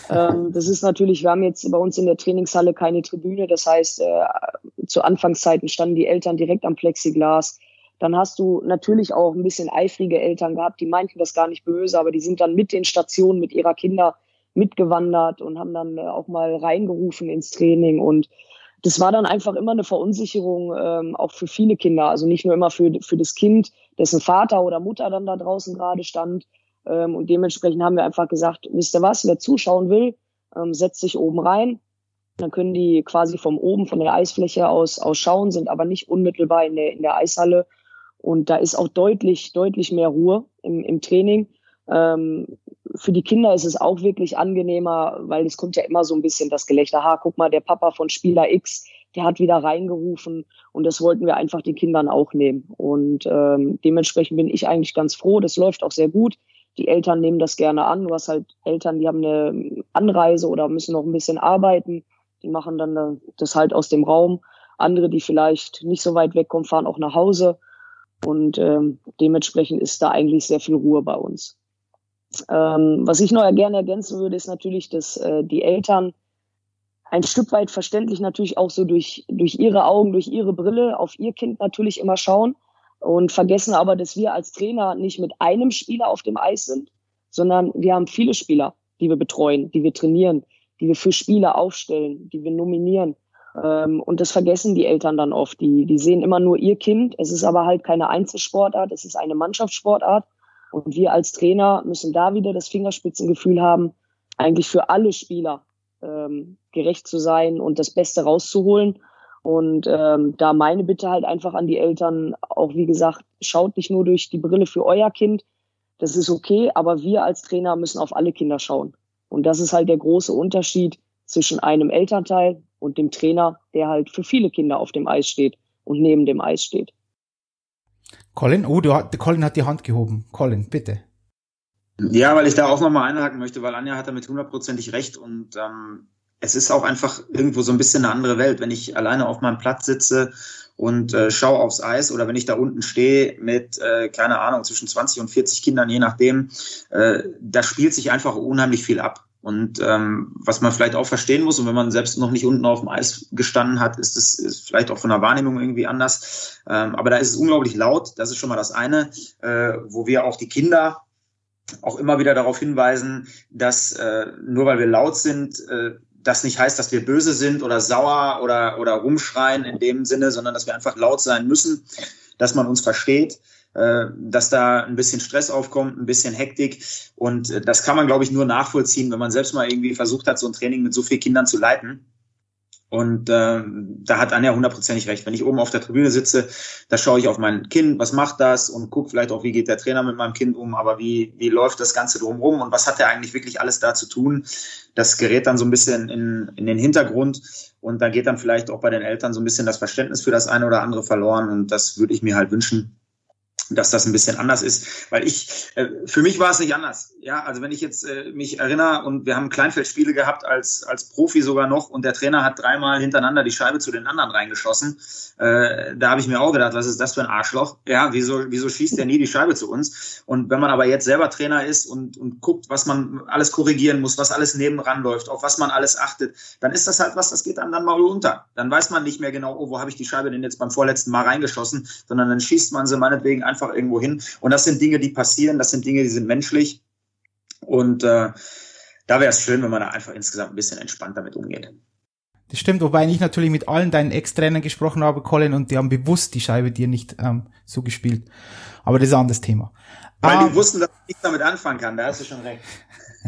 ähm, das ist natürlich, wir haben jetzt bei uns in der Trainingshalle keine Tribüne. Das heißt, äh, zu Anfangszeiten standen die Eltern direkt am Plexiglas. Dann hast du natürlich auch ein bisschen eifrige Eltern gehabt, die meinten das gar nicht böse, aber die sind dann mit den Stationen, mit ihrer Kinder mitgewandert und haben dann äh, auch mal reingerufen ins Training. Und das war dann einfach immer eine Verunsicherung, ähm, auch für viele Kinder. Also nicht nur immer für, für das Kind, dessen Vater oder Mutter dann da draußen gerade stand. Ähm, und dementsprechend haben wir einfach gesagt, wisst ihr was, wer zuschauen will, ähm, setzt sich oben rein. Dann können die quasi vom oben, von der Eisfläche aus, aus schauen, sind aber nicht unmittelbar in der, in der Eishalle und da ist auch deutlich, deutlich mehr Ruhe im, im Training. Ähm, für die Kinder ist es auch wirklich angenehmer, weil es kommt ja immer so ein bisschen das Gelächter. Ha, guck mal, der Papa von Spieler X, der hat wieder reingerufen und das wollten wir einfach den Kindern auch nehmen. Und ähm, dementsprechend bin ich eigentlich ganz froh. Das läuft auch sehr gut. Die Eltern nehmen das gerne an. Du hast halt Eltern, die haben eine Anreise oder müssen noch ein bisschen arbeiten. Die machen dann das halt aus dem Raum. Andere, die vielleicht nicht so weit wegkommen, fahren auch nach Hause. Und ähm, dementsprechend ist da eigentlich sehr viel Ruhe bei uns. Ähm, was ich noch gerne ergänzen würde, ist natürlich, dass äh, die Eltern ein Stück weit verständlich natürlich auch so durch, durch ihre Augen, durch ihre Brille auf ihr Kind natürlich immer schauen und vergessen aber, dass wir als Trainer nicht mit einem Spieler auf dem Eis sind, sondern wir haben viele Spieler, die wir betreuen, die wir trainieren, die wir für Spiele aufstellen, die wir nominieren. Ähm, und das vergessen die Eltern dann oft. Die, die sehen immer nur ihr Kind. Es ist aber halt keine Einzelsportart, es ist eine Mannschaftssportart. Und wir als Trainer müssen da wieder das Fingerspitzengefühl haben, eigentlich für alle Spieler ähm, gerecht zu sein und das Beste rauszuholen. Und ähm, da meine Bitte halt einfach an die Eltern, auch wie gesagt, schaut nicht nur durch die Brille für euer Kind, das ist okay, aber wir als Trainer müssen auf alle Kinder schauen. Und das ist halt der große Unterschied zwischen einem Elternteil und dem Trainer, der halt für viele Kinder auf dem Eis steht und neben dem Eis steht. Colin, oh, du, Colin hat die Hand gehoben. Colin, bitte. Ja, weil ich da auch nochmal einhaken möchte, weil Anja hat damit hundertprozentig recht und ähm, es ist auch einfach irgendwo so ein bisschen eine andere Welt, wenn ich alleine auf meinem Platz sitze und äh, schaue aufs Eis oder wenn ich da unten stehe mit, äh, keine Ahnung, zwischen 20 und 40 Kindern, je nachdem, äh, da spielt sich einfach unheimlich viel ab. Und ähm, was man vielleicht auch verstehen muss, und wenn man selbst noch nicht unten auf dem Eis gestanden hat, ist es vielleicht auch von der Wahrnehmung irgendwie anders. Ähm, aber da ist es unglaublich laut, das ist schon mal das eine, äh, wo wir auch die Kinder auch immer wieder darauf hinweisen, dass äh, nur weil wir laut sind, äh, das nicht heißt, dass wir böse sind oder sauer oder, oder rumschreien in dem Sinne, sondern dass wir einfach laut sein müssen, dass man uns versteht dass da ein bisschen Stress aufkommt, ein bisschen Hektik. Und äh, das kann man, glaube ich, nur nachvollziehen, wenn man selbst mal irgendwie versucht hat, so ein Training mit so vielen Kindern zu leiten. Und äh, da hat Anja hundertprozentig recht. Wenn ich oben auf der Tribüne sitze, da schaue ich auf mein Kind, was macht das und gucke vielleicht auch, wie geht der Trainer mit meinem Kind um, aber wie, wie läuft das Ganze drumherum und was hat er eigentlich wirklich alles da zu tun. Das gerät dann so ein bisschen in, in den Hintergrund und da geht dann vielleicht auch bei den Eltern so ein bisschen das Verständnis für das eine oder andere verloren und das würde ich mir halt wünschen, dass das ein bisschen anders ist, weil ich äh, für mich war es nicht anders. Ja, also wenn ich jetzt äh, mich erinnere und wir haben Kleinfeldspiele gehabt als als Profi sogar noch und der Trainer hat dreimal hintereinander die Scheibe zu den anderen reingeschossen, äh, da habe ich mir auch gedacht, was ist das für ein Arschloch? Ja, wieso wieso schießt der nie die Scheibe zu uns? Und wenn man aber jetzt selber Trainer ist und und guckt, was man alles korrigieren muss, was alles nebenan läuft, auf was man alles achtet, dann ist das halt was, das geht einem dann mal unter. Dann weiß man nicht mehr genau, oh, wo habe ich die Scheibe denn jetzt beim vorletzten Mal reingeschossen, sondern dann schießt man sie meinetwegen einfach einfach irgendwo hin. Und das sind Dinge, die passieren, das sind Dinge, die sind menschlich. Und äh, da wäre es schön, wenn man da einfach insgesamt ein bisschen entspannt damit umgeht. Das stimmt, wobei ich natürlich mit allen deinen Ex-Trainern gesprochen habe, Colin, und die haben bewusst die Scheibe dir nicht ähm, so gespielt. Aber das ist ein anderes Thema. Weil um, die ähm, wussten, dass ich damit anfangen kann, da hast du schon recht.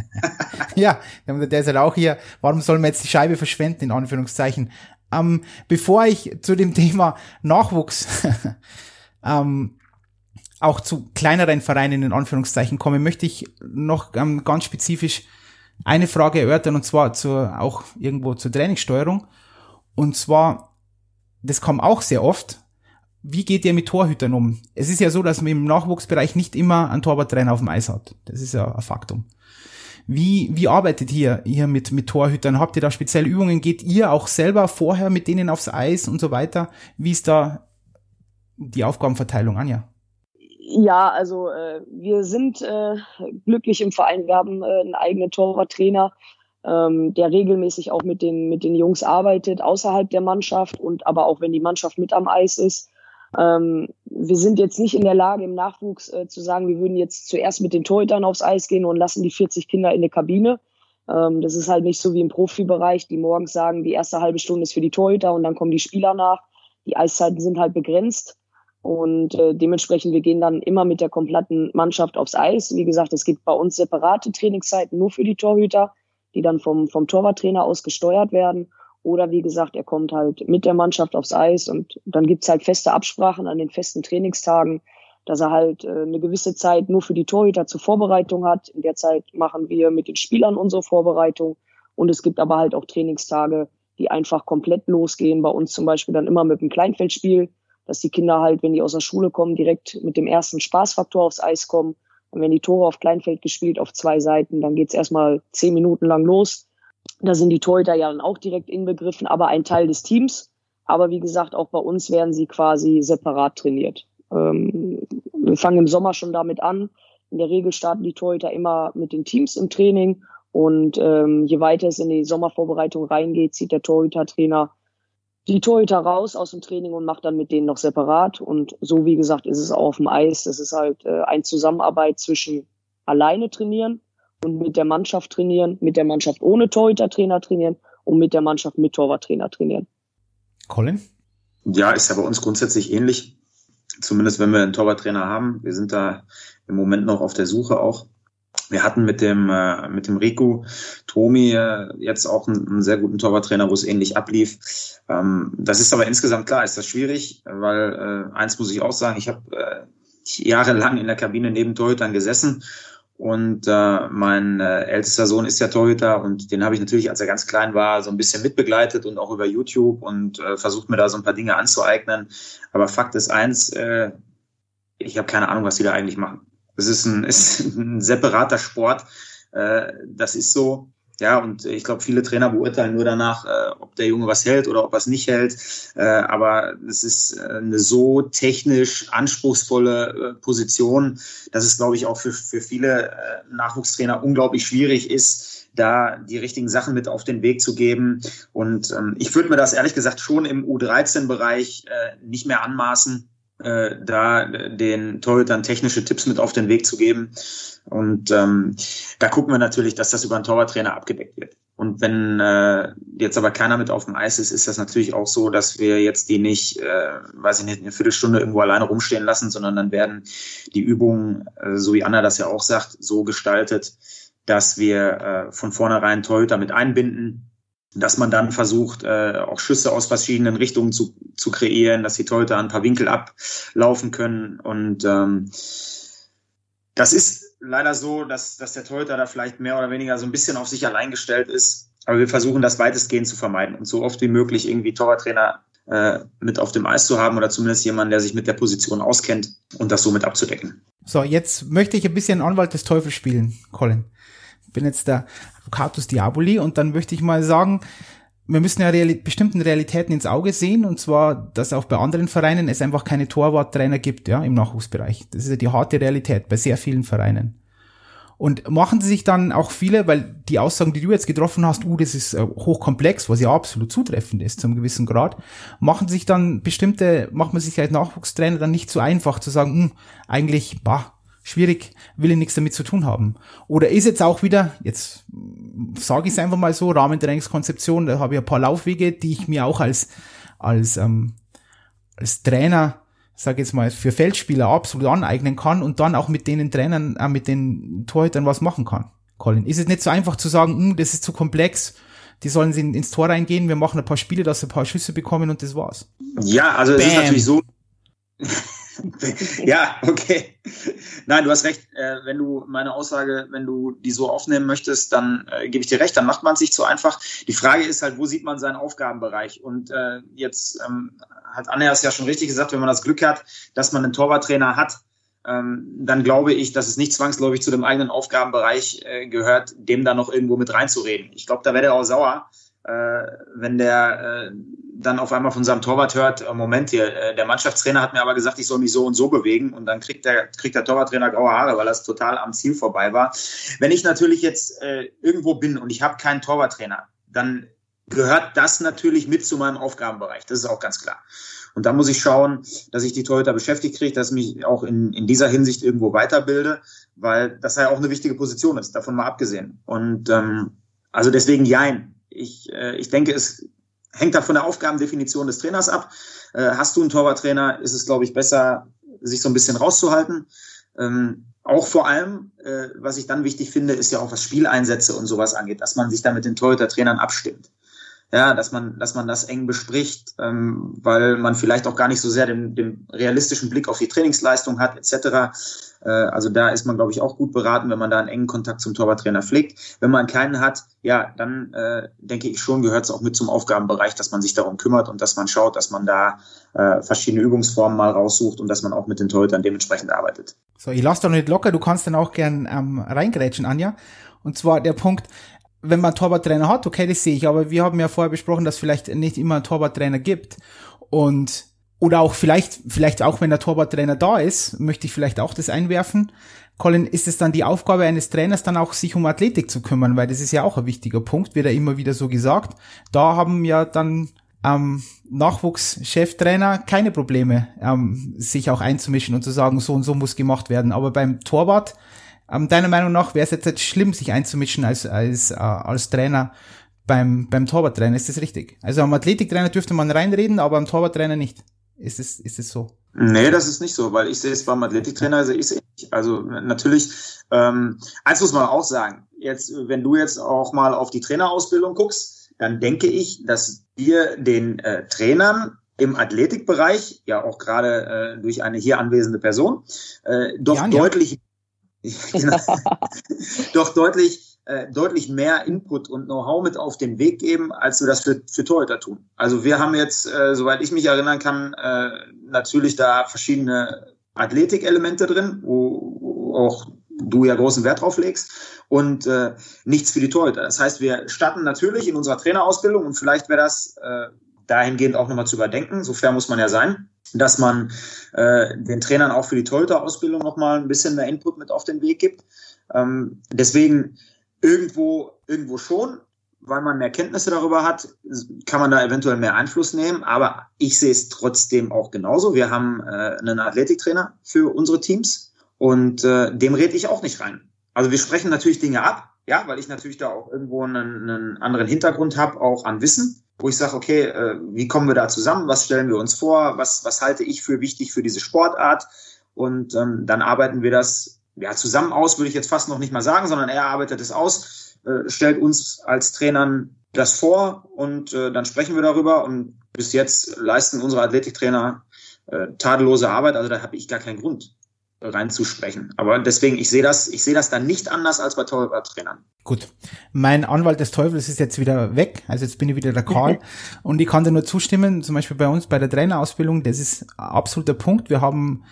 ja, der ist halt auch hier, warum soll man jetzt die Scheibe verschwenden, in Anführungszeichen. Ähm, bevor ich zu dem Thema Nachwuchs ähm, auch zu kleineren Vereinen in Anführungszeichen komme, möchte ich noch ähm, ganz spezifisch eine Frage erörtern und zwar zur, auch irgendwo zur Trainingssteuerung. Und zwar, das kommt auch sehr oft. Wie geht ihr mit Torhütern um? Es ist ja so, dass man im Nachwuchsbereich nicht immer einen Torwarttrainer auf dem Eis hat. Das ist ja ein Faktum. Wie, wie arbeitet ihr hier mit, mit Torhütern? Habt ihr da spezielle Übungen? Geht ihr auch selber vorher mit denen aufs Eis und so weiter? Wie ist da die Aufgabenverteilung, Anja? Ja, also äh, wir sind äh, glücklich im Verein. Wir haben äh, einen eigenen Torwarttrainer, ähm, der regelmäßig auch mit den, mit den Jungs arbeitet, außerhalb der Mannschaft und aber auch wenn die Mannschaft mit am Eis ist. Ähm, wir sind jetzt nicht in der Lage, im Nachwuchs äh, zu sagen, wir würden jetzt zuerst mit den Torhütern aufs Eis gehen und lassen die 40 Kinder in der Kabine. Ähm, das ist halt nicht so wie im Profibereich, die morgens sagen, die erste halbe Stunde ist für die Torhüter und dann kommen die Spieler nach. Die Eiszeiten sind halt begrenzt. Und äh, dementsprechend, wir gehen dann immer mit der kompletten Mannschaft aufs Eis. Wie gesagt, es gibt bei uns separate Trainingszeiten nur für die Torhüter, die dann vom, vom Torwarttrainer aus gesteuert werden. Oder wie gesagt, er kommt halt mit der Mannschaft aufs Eis und dann gibt's halt feste Absprachen an den festen Trainingstagen, dass er halt äh, eine gewisse Zeit nur für die Torhüter zur Vorbereitung hat. In der Zeit machen wir mit den Spielern unsere Vorbereitung. Und es gibt aber halt auch Trainingstage, die einfach komplett losgehen. Bei uns zum Beispiel dann immer mit dem Kleinfeldspiel dass die Kinder halt, wenn die aus der Schule kommen, direkt mit dem ersten Spaßfaktor aufs Eis kommen. Und wenn die Tore auf Kleinfeld gespielt, auf zwei Seiten, dann geht's erstmal zehn Minuten lang los. Da sind die Torhüter ja dann auch direkt inbegriffen, aber ein Teil des Teams. Aber wie gesagt, auch bei uns werden sie quasi separat trainiert. Ähm, wir fangen im Sommer schon damit an. In der Regel starten die Torhüter immer mit den Teams im Training. Und ähm, je weiter es in die Sommervorbereitung reingeht, zieht der Torhütertrainer die Torhüter raus aus dem Training und macht dann mit denen noch separat. Und so wie gesagt ist es auch auf dem Eis. Das ist halt äh, eine Zusammenarbeit zwischen alleine trainieren und mit der Mannschaft trainieren, mit der Mannschaft ohne Torhütertrainer trainieren und mit der Mannschaft mit Torwarttrainer trainieren. Colin? Ja, ist ja bei uns grundsätzlich ähnlich. Zumindest wenn wir einen Torwarttrainer haben. Wir sind da im Moment noch auf der Suche auch. Wir hatten mit dem, äh, mit dem Rico Tomi äh, jetzt auch einen, einen, sehr guten Torwarttrainer, wo es ähnlich ablief. Ähm, das ist aber insgesamt klar, ist das schwierig, weil äh, eins muss ich auch sagen, ich habe äh, jahrelang in der Kabine neben Torhütern gesessen und äh, mein äh, ältester Sohn ist ja Torhüter und den habe ich natürlich, als er ganz klein war, so ein bisschen mitbegleitet und auch über YouTube und äh, versucht mir da so ein paar Dinge anzueignen. Aber Fakt ist eins, äh, ich habe keine Ahnung, was die da eigentlich machen. Es ist ein, ist ein separater Sport. Äh, das ist so. Ja, und ich glaube, viele Trainer beurteilen nur danach, äh, ob der Junge was hält oder ob er es nicht hält. Äh, aber es ist eine so technisch anspruchsvolle Position, dass es, glaube ich, auch für, für viele Nachwuchstrainer unglaublich schwierig ist, da die richtigen Sachen mit auf den Weg zu geben. Und ähm, ich würde mir das ehrlich gesagt schon im U13-Bereich äh, nicht mehr anmaßen, äh, da den Torhütern technische Tipps mit auf den Weg zu geben. Und ähm, da gucken wir natürlich, dass das über einen Torwarttrainer abgedeckt wird. Und wenn äh, jetzt aber keiner mit auf dem Eis ist, ist das natürlich auch so, dass wir jetzt die nicht, äh, weiß ich nicht, eine Viertelstunde irgendwo alleine rumstehen lassen, sondern dann werden die Übungen, äh, so wie Anna das ja auch sagt, so gestaltet, dass wir äh, von vornherein Torhüter mit einbinden, dass man dann versucht, äh, auch Schüsse aus verschiedenen Richtungen zu, zu kreieren, dass die Torhüter ein paar Winkel ablaufen können. Und ähm, das ist leider so, dass, dass der Torhüter da vielleicht mehr oder weniger so ein bisschen auf sich allein gestellt ist. Aber wir versuchen das weitestgehend zu vermeiden und so oft wie möglich irgendwie Torwarttrainer äh, mit auf dem Eis zu haben oder zumindest jemanden, der sich mit der Position auskennt und das somit abzudecken. So, jetzt möchte ich ein bisschen Anwalt des Teufels spielen, Colin. Bin jetzt der Advocatus Diaboli und dann möchte ich mal sagen, wir müssen ja reali bestimmten Realitäten ins Auge sehen und zwar, dass auch bei anderen Vereinen es einfach keine Torwarttrainer gibt, ja, im Nachwuchsbereich. Das ist ja die harte Realität bei sehr vielen Vereinen. Und machen sie sich dann auch viele, weil die Aussagen, die du jetzt getroffen hast, uh, das ist äh, hochkomplex, was ja absolut zutreffend ist zum gewissen Grad, machen sich dann bestimmte, macht man sich als Nachwuchstrainer dann nicht so einfach zu sagen, hm, eigentlich, bah, schwierig, will ich nichts damit zu tun haben. Oder ist jetzt auch wieder, jetzt sage ich es einfach mal so, Rahmentrainingskonzeption, da habe ich ein paar Laufwege, die ich mir auch als, als, ähm, als Trainer, sage jetzt mal, für Feldspieler absolut aneignen kann und dann auch mit den Trainern, äh, mit den Torhütern was machen kann. Colin, ist es nicht so einfach zu sagen, hm, das ist zu komplex, die sollen sie ins Tor reingehen, wir machen ein paar Spiele, dass sie ein paar Schüsse bekommen und das war's. Ja, also Bam. es ist natürlich so, ja, okay. Nein, du hast recht. Äh, wenn du meine Aussage, wenn du die so aufnehmen möchtest, dann äh, gebe ich dir recht, dann macht man es sich zu einfach. Die Frage ist halt, wo sieht man seinen Aufgabenbereich? Und äh, jetzt ähm, hat Anne es ja schon richtig gesagt, wenn man das Glück hat, dass man einen Torwarttrainer hat, ähm, dann glaube ich, dass es nicht zwangsläufig zu dem eigenen Aufgabenbereich äh, gehört, dem da noch irgendwo mit reinzureden. Ich glaube, da wäre der auch sauer, äh, wenn der äh, dann auf einmal von seinem Torwart hört, äh, Moment hier, äh, der Mannschaftstrainer hat mir aber gesagt, ich soll mich so und so bewegen und dann kriegt der, kriegt der Torwarttrainer graue Haare, weil das total am Ziel vorbei war. Wenn ich natürlich jetzt äh, irgendwo bin und ich habe keinen Torwarttrainer, dann gehört das natürlich mit zu meinem Aufgabenbereich. Das ist auch ganz klar. Und da muss ich schauen, dass ich die Torhüter beschäftigt kriege, dass ich mich auch in, in dieser Hinsicht irgendwo weiterbilde, weil das ja auch eine wichtige Position ist, davon mal abgesehen. Und ähm, also deswegen jein. Ich, äh, ich denke, es hängt da von der Aufgabendefinition des Trainers ab. Äh, hast du einen Torwarttrainer, ist es, glaube ich, besser, sich so ein bisschen rauszuhalten. Ähm, auch vor allem, äh, was ich dann wichtig finde, ist ja auch was Spieleinsätze und sowas angeht, dass man sich da mit den Torhüter-Trainern abstimmt ja, dass man, dass man das eng bespricht, ähm, weil man vielleicht auch gar nicht so sehr den, den realistischen Blick auf die Trainingsleistung hat, etc. Äh, also da ist man, glaube ich, auch gut beraten, wenn man da einen engen Kontakt zum Torwarttrainer pflegt. Wenn man keinen hat, ja, dann äh, denke ich schon, gehört es auch mit zum Aufgabenbereich, dass man sich darum kümmert und dass man schaut, dass man da äh, verschiedene Übungsformen mal raussucht und dass man auch mit den Torhütern dementsprechend arbeitet. So, ich lasse doch nicht locker, du kannst dann auch gern ähm, reingrätschen, Anja. Und zwar der Punkt, wenn man Torwarttrainer hat, okay, das sehe ich, aber wir haben ja vorher besprochen, dass vielleicht nicht immer ein Torwarttrainer gibt und oder auch vielleicht, vielleicht auch wenn der Torwarttrainer da ist, möchte ich vielleicht auch das einwerfen. Colin, ist es dann die Aufgabe eines Trainers dann auch sich um Athletik zu kümmern, weil das ist ja auch ein wichtiger Punkt, wird ja immer wieder so gesagt. Da haben ja dann ähm, Nachwuchscheftrainer keine Probleme, ähm, sich auch einzumischen und zu sagen, so und so muss gemacht werden. Aber beim Torwart ähm, deiner Meinung nach wäre es jetzt, jetzt schlimm, sich einzumischen als, als, äh, als Trainer beim, beim Torwarttrainer? Ist das richtig? Also am Athletiktrainer dürfte man reinreden, aber am Torwarttrainer nicht. Ist es, ist es so? Nee, das ist nicht so, weil ich sehe es beim Athletiktrainer, sehe ich es nicht. Also natürlich, ähm, eins muss man auch sagen, jetzt, wenn du jetzt auch mal auf die Trainerausbildung guckst, dann denke ich, dass wir den äh, Trainern im Athletikbereich, ja auch gerade äh, durch eine hier anwesende Person, äh, doch Jan, deutlich genau, doch deutlich, äh, deutlich mehr Input und Know-how mit auf den Weg geben, als wir das für, für Torhüter tun. Also wir haben jetzt, äh, soweit ich mich erinnern kann, äh, natürlich da verschiedene Athletikelemente drin, wo, wo auch du ja großen Wert drauf legst und äh, nichts für die Torhüter. Das heißt, wir starten natürlich in unserer Trainerausbildung und vielleicht wäre das äh, dahingehend auch nochmal zu überdenken, so fair muss man ja sein, dass man äh, den Trainern auch für die Torhüterausbildung nochmal ein bisschen mehr Input mit auf den Weg gibt. Ähm, deswegen irgendwo, irgendwo schon, weil man mehr Kenntnisse darüber hat, kann man da eventuell mehr Einfluss nehmen. Aber ich sehe es trotzdem auch genauso. Wir haben äh, einen Athletiktrainer für unsere Teams und äh, dem rede ich auch nicht rein. Also wir sprechen natürlich Dinge ab, ja, weil ich natürlich da auch irgendwo einen, einen anderen Hintergrund habe, auch an Wissen, wo ich sage, okay, äh, wie kommen wir da zusammen? Was stellen wir uns vor? Was, was halte ich für wichtig für diese Sportart? Und ähm, dann arbeiten wir das ja zusammen aus, würde ich jetzt fast noch nicht mal sagen, sondern er arbeitet es aus, äh, stellt uns als Trainern das vor und äh, dann sprechen wir darüber. Und bis jetzt leisten unsere Athletiktrainer äh, tadellose Arbeit. Also da habe ich gar keinen Grund, reinzusprechen. Aber deswegen, ich sehe das, ich sehe das dann nicht anders als bei Torwarttrainern. Gut. Mein Anwalt des Teufels ist jetzt wieder weg. Also jetzt bin ich wieder der Karl. und ich kann dir nur zustimmen, zum Beispiel bei uns bei der Trainerausbildung, das ist absoluter Punkt. Wir haben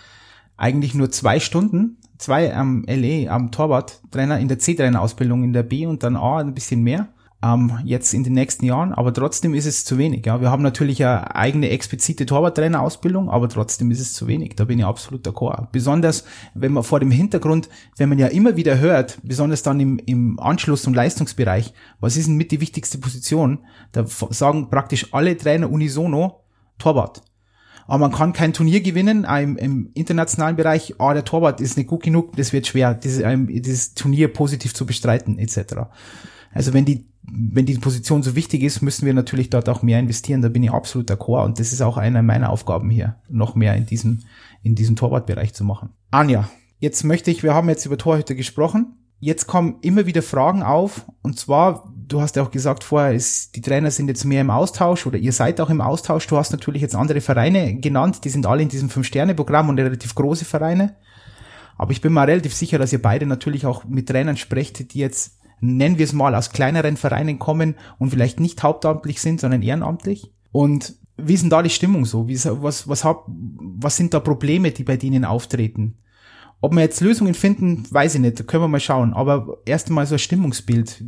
eigentlich nur zwei Stunden, zwei am LE, am Torwarttrainer in der C-Trainer-Ausbildung in der B und dann A ein bisschen mehr ähm, jetzt in den nächsten Jahren, aber trotzdem ist es zu wenig. Ja. Wir haben natürlich eine eigene explizite Torwarttrainerausbildung, aber trotzdem ist es zu wenig. Da bin ich absolut d'accord. Besonders, wenn man vor dem Hintergrund, wenn man ja immer wieder hört, besonders dann im, im Anschluss- und Leistungsbereich, was ist denn mit die wichtigste Position? Da sagen praktisch alle Trainer unisono Torwart. Aber man kann kein Turnier gewinnen im, im internationalen Bereich. Ah, der Torwart ist nicht gut genug, das wird schwer, dieses, dieses Turnier positiv zu bestreiten, etc. Also wenn die wenn die Position so wichtig ist, müssen wir natürlich dort auch mehr investieren. Da bin ich absolut d'accord. Und das ist auch eine meiner Aufgaben hier, noch mehr in diesem, in diesem Torwartbereich zu machen. Anja, jetzt möchte ich, wir haben jetzt über Torhüter gesprochen. Jetzt kommen immer wieder Fragen auf. Und zwar, du hast ja auch gesagt vorher, ist, die Trainer sind jetzt mehr im Austausch oder ihr seid auch im Austausch. Du hast natürlich jetzt andere Vereine genannt. Die sind alle in diesem Fünf-Sterne-Programm und relativ große Vereine. Aber ich bin mal relativ sicher, dass ihr beide natürlich auch mit Trainern sprecht, die jetzt nennen wir es mal, aus kleineren Vereinen kommen und vielleicht nicht hauptamtlich sind, sondern ehrenamtlich. Und wie ist denn da die Stimmung so? Wie ist, was, was, hab, was sind da Probleme, die bei denen auftreten? Ob wir jetzt Lösungen finden, weiß ich nicht, können wir mal schauen. Aber erst einmal so ein Stimmungsbild.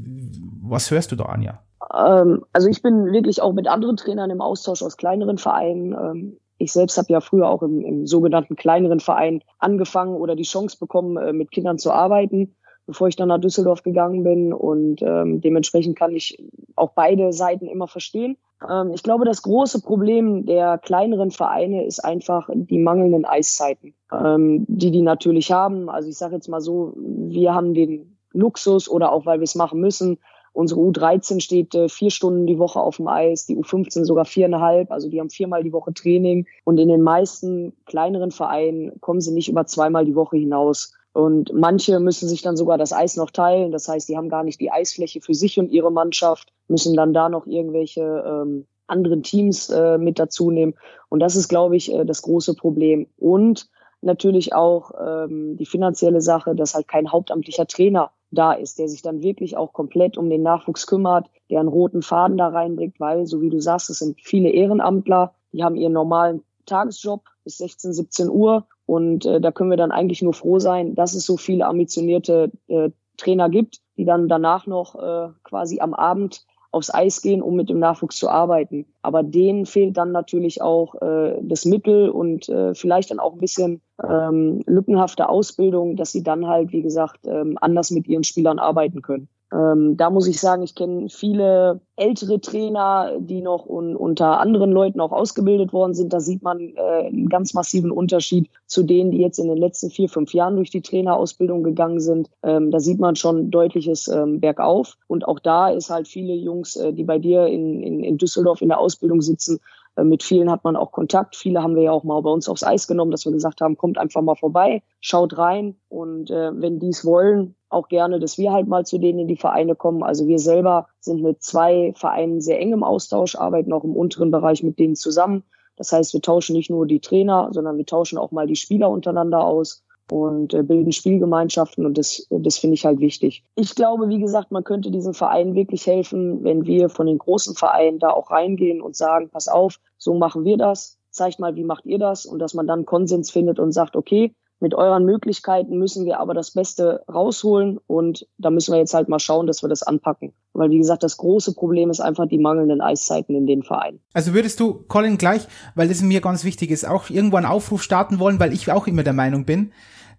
Was hörst du da, Anja? Ähm, also ich bin wirklich auch mit anderen Trainern im Austausch aus kleineren Vereinen. Ähm, ich selbst habe ja früher auch im, im, sogenannten kleineren Verein angefangen oder die Chance bekommen, äh, mit Kindern zu arbeiten bevor ich dann nach Düsseldorf gegangen bin. Und ähm, dementsprechend kann ich auch beide Seiten immer verstehen. Ähm, ich glaube, das große Problem der kleineren Vereine ist einfach die mangelnden Eiszeiten, ähm, die die natürlich haben. Also ich sage jetzt mal so, wir haben den Luxus oder auch weil wir es machen müssen. Unsere U13 steht äh, vier Stunden die Woche auf dem Eis, die U15 sogar viereinhalb, also die haben viermal die Woche Training. Und in den meisten kleineren Vereinen kommen sie nicht über zweimal die Woche hinaus. Und manche müssen sich dann sogar das Eis noch teilen. Das heißt, die haben gar nicht die Eisfläche für sich und ihre Mannschaft, müssen dann da noch irgendwelche ähm, anderen Teams äh, mit dazu nehmen. Und das ist, glaube ich, äh, das große Problem. Und natürlich auch ähm, die finanzielle Sache, dass halt kein hauptamtlicher Trainer da ist, der sich dann wirklich auch komplett um den Nachwuchs kümmert, der einen roten Faden da reinbringt, weil, so wie du sagst, es sind viele Ehrenamtler, die haben ihren normalen Tagesjob bis 16, 17 Uhr und äh, da können wir dann eigentlich nur froh sein, dass es so viele ambitionierte äh, Trainer gibt, die dann danach noch äh, quasi am Abend aufs Eis gehen, um mit dem Nachwuchs zu arbeiten. Aber denen fehlt dann natürlich auch äh, das Mittel und äh, vielleicht dann auch ein bisschen ähm, lückenhafte Ausbildung, dass sie dann halt, wie gesagt, ähm, anders mit ihren Spielern arbeiten können. Ähm, da muss ich sagen, ich kenne viele ältere Trainer, die noch un unter anderen Leuten auch ausgebildet worden sind. Da sieht man äh, einen ganz massiven Unterschied zu denen, die jetzt in den letzten vier, fünf Jahren durch die Trainerausbildung gegangen sind. Ähm, da sieht man schon deutliches ähm, Bergauf. Und auch da ist halt viele Jungs, äh, die bei dir in, in, in Düsseldorf in der Ausbildung sitzen, mit vielen hat man auch Kontakt. Viele haben wir ja auch mal bei uns aufs Eis genommen, dass wir gesagt haben, kommt einfach mal vorbei, schaut rein und äh, wenn die es wollen, auch gerne, dass wir halt mal zu denen in die Vereine kommen. Also wir selber sind mit zwei Vereinen sehr eng im Austausch, arbeiten auch im unteren Bereich mit denen zusammen. Das heißt, wir tauschen nicht nur die Trainer, sondern wir tauschen auch mal die Spieler untereinander aus und äh, bilden Spielgemeinschaften und das, das finde ich halt wichtig. Ich glaube, wie gesagt, man könnte diesen Vereinen wirklich helfen, wenn wir von den großen Vereinen da auch reingehen und sagen, pass auf, so machen wir das, zeigt mal, wie macht ihr das und dass man dann Konsens findet und sagt, okay, Mit euren Möglichkeiten müssen wir aber das Beste rausholen und da müssen wir jetzt halt mal schauen, dass wir das anpacken. Weil, wie gesagt, das große Problem ist einfach die mangelnden Eiszeiten in den Vereinen. Also würdest du, Colin, gleich, weil das mir ganz wichtig ist, auch irgendwo einen Aufruf starten wollen, weil ich auch immer der Meinung bin,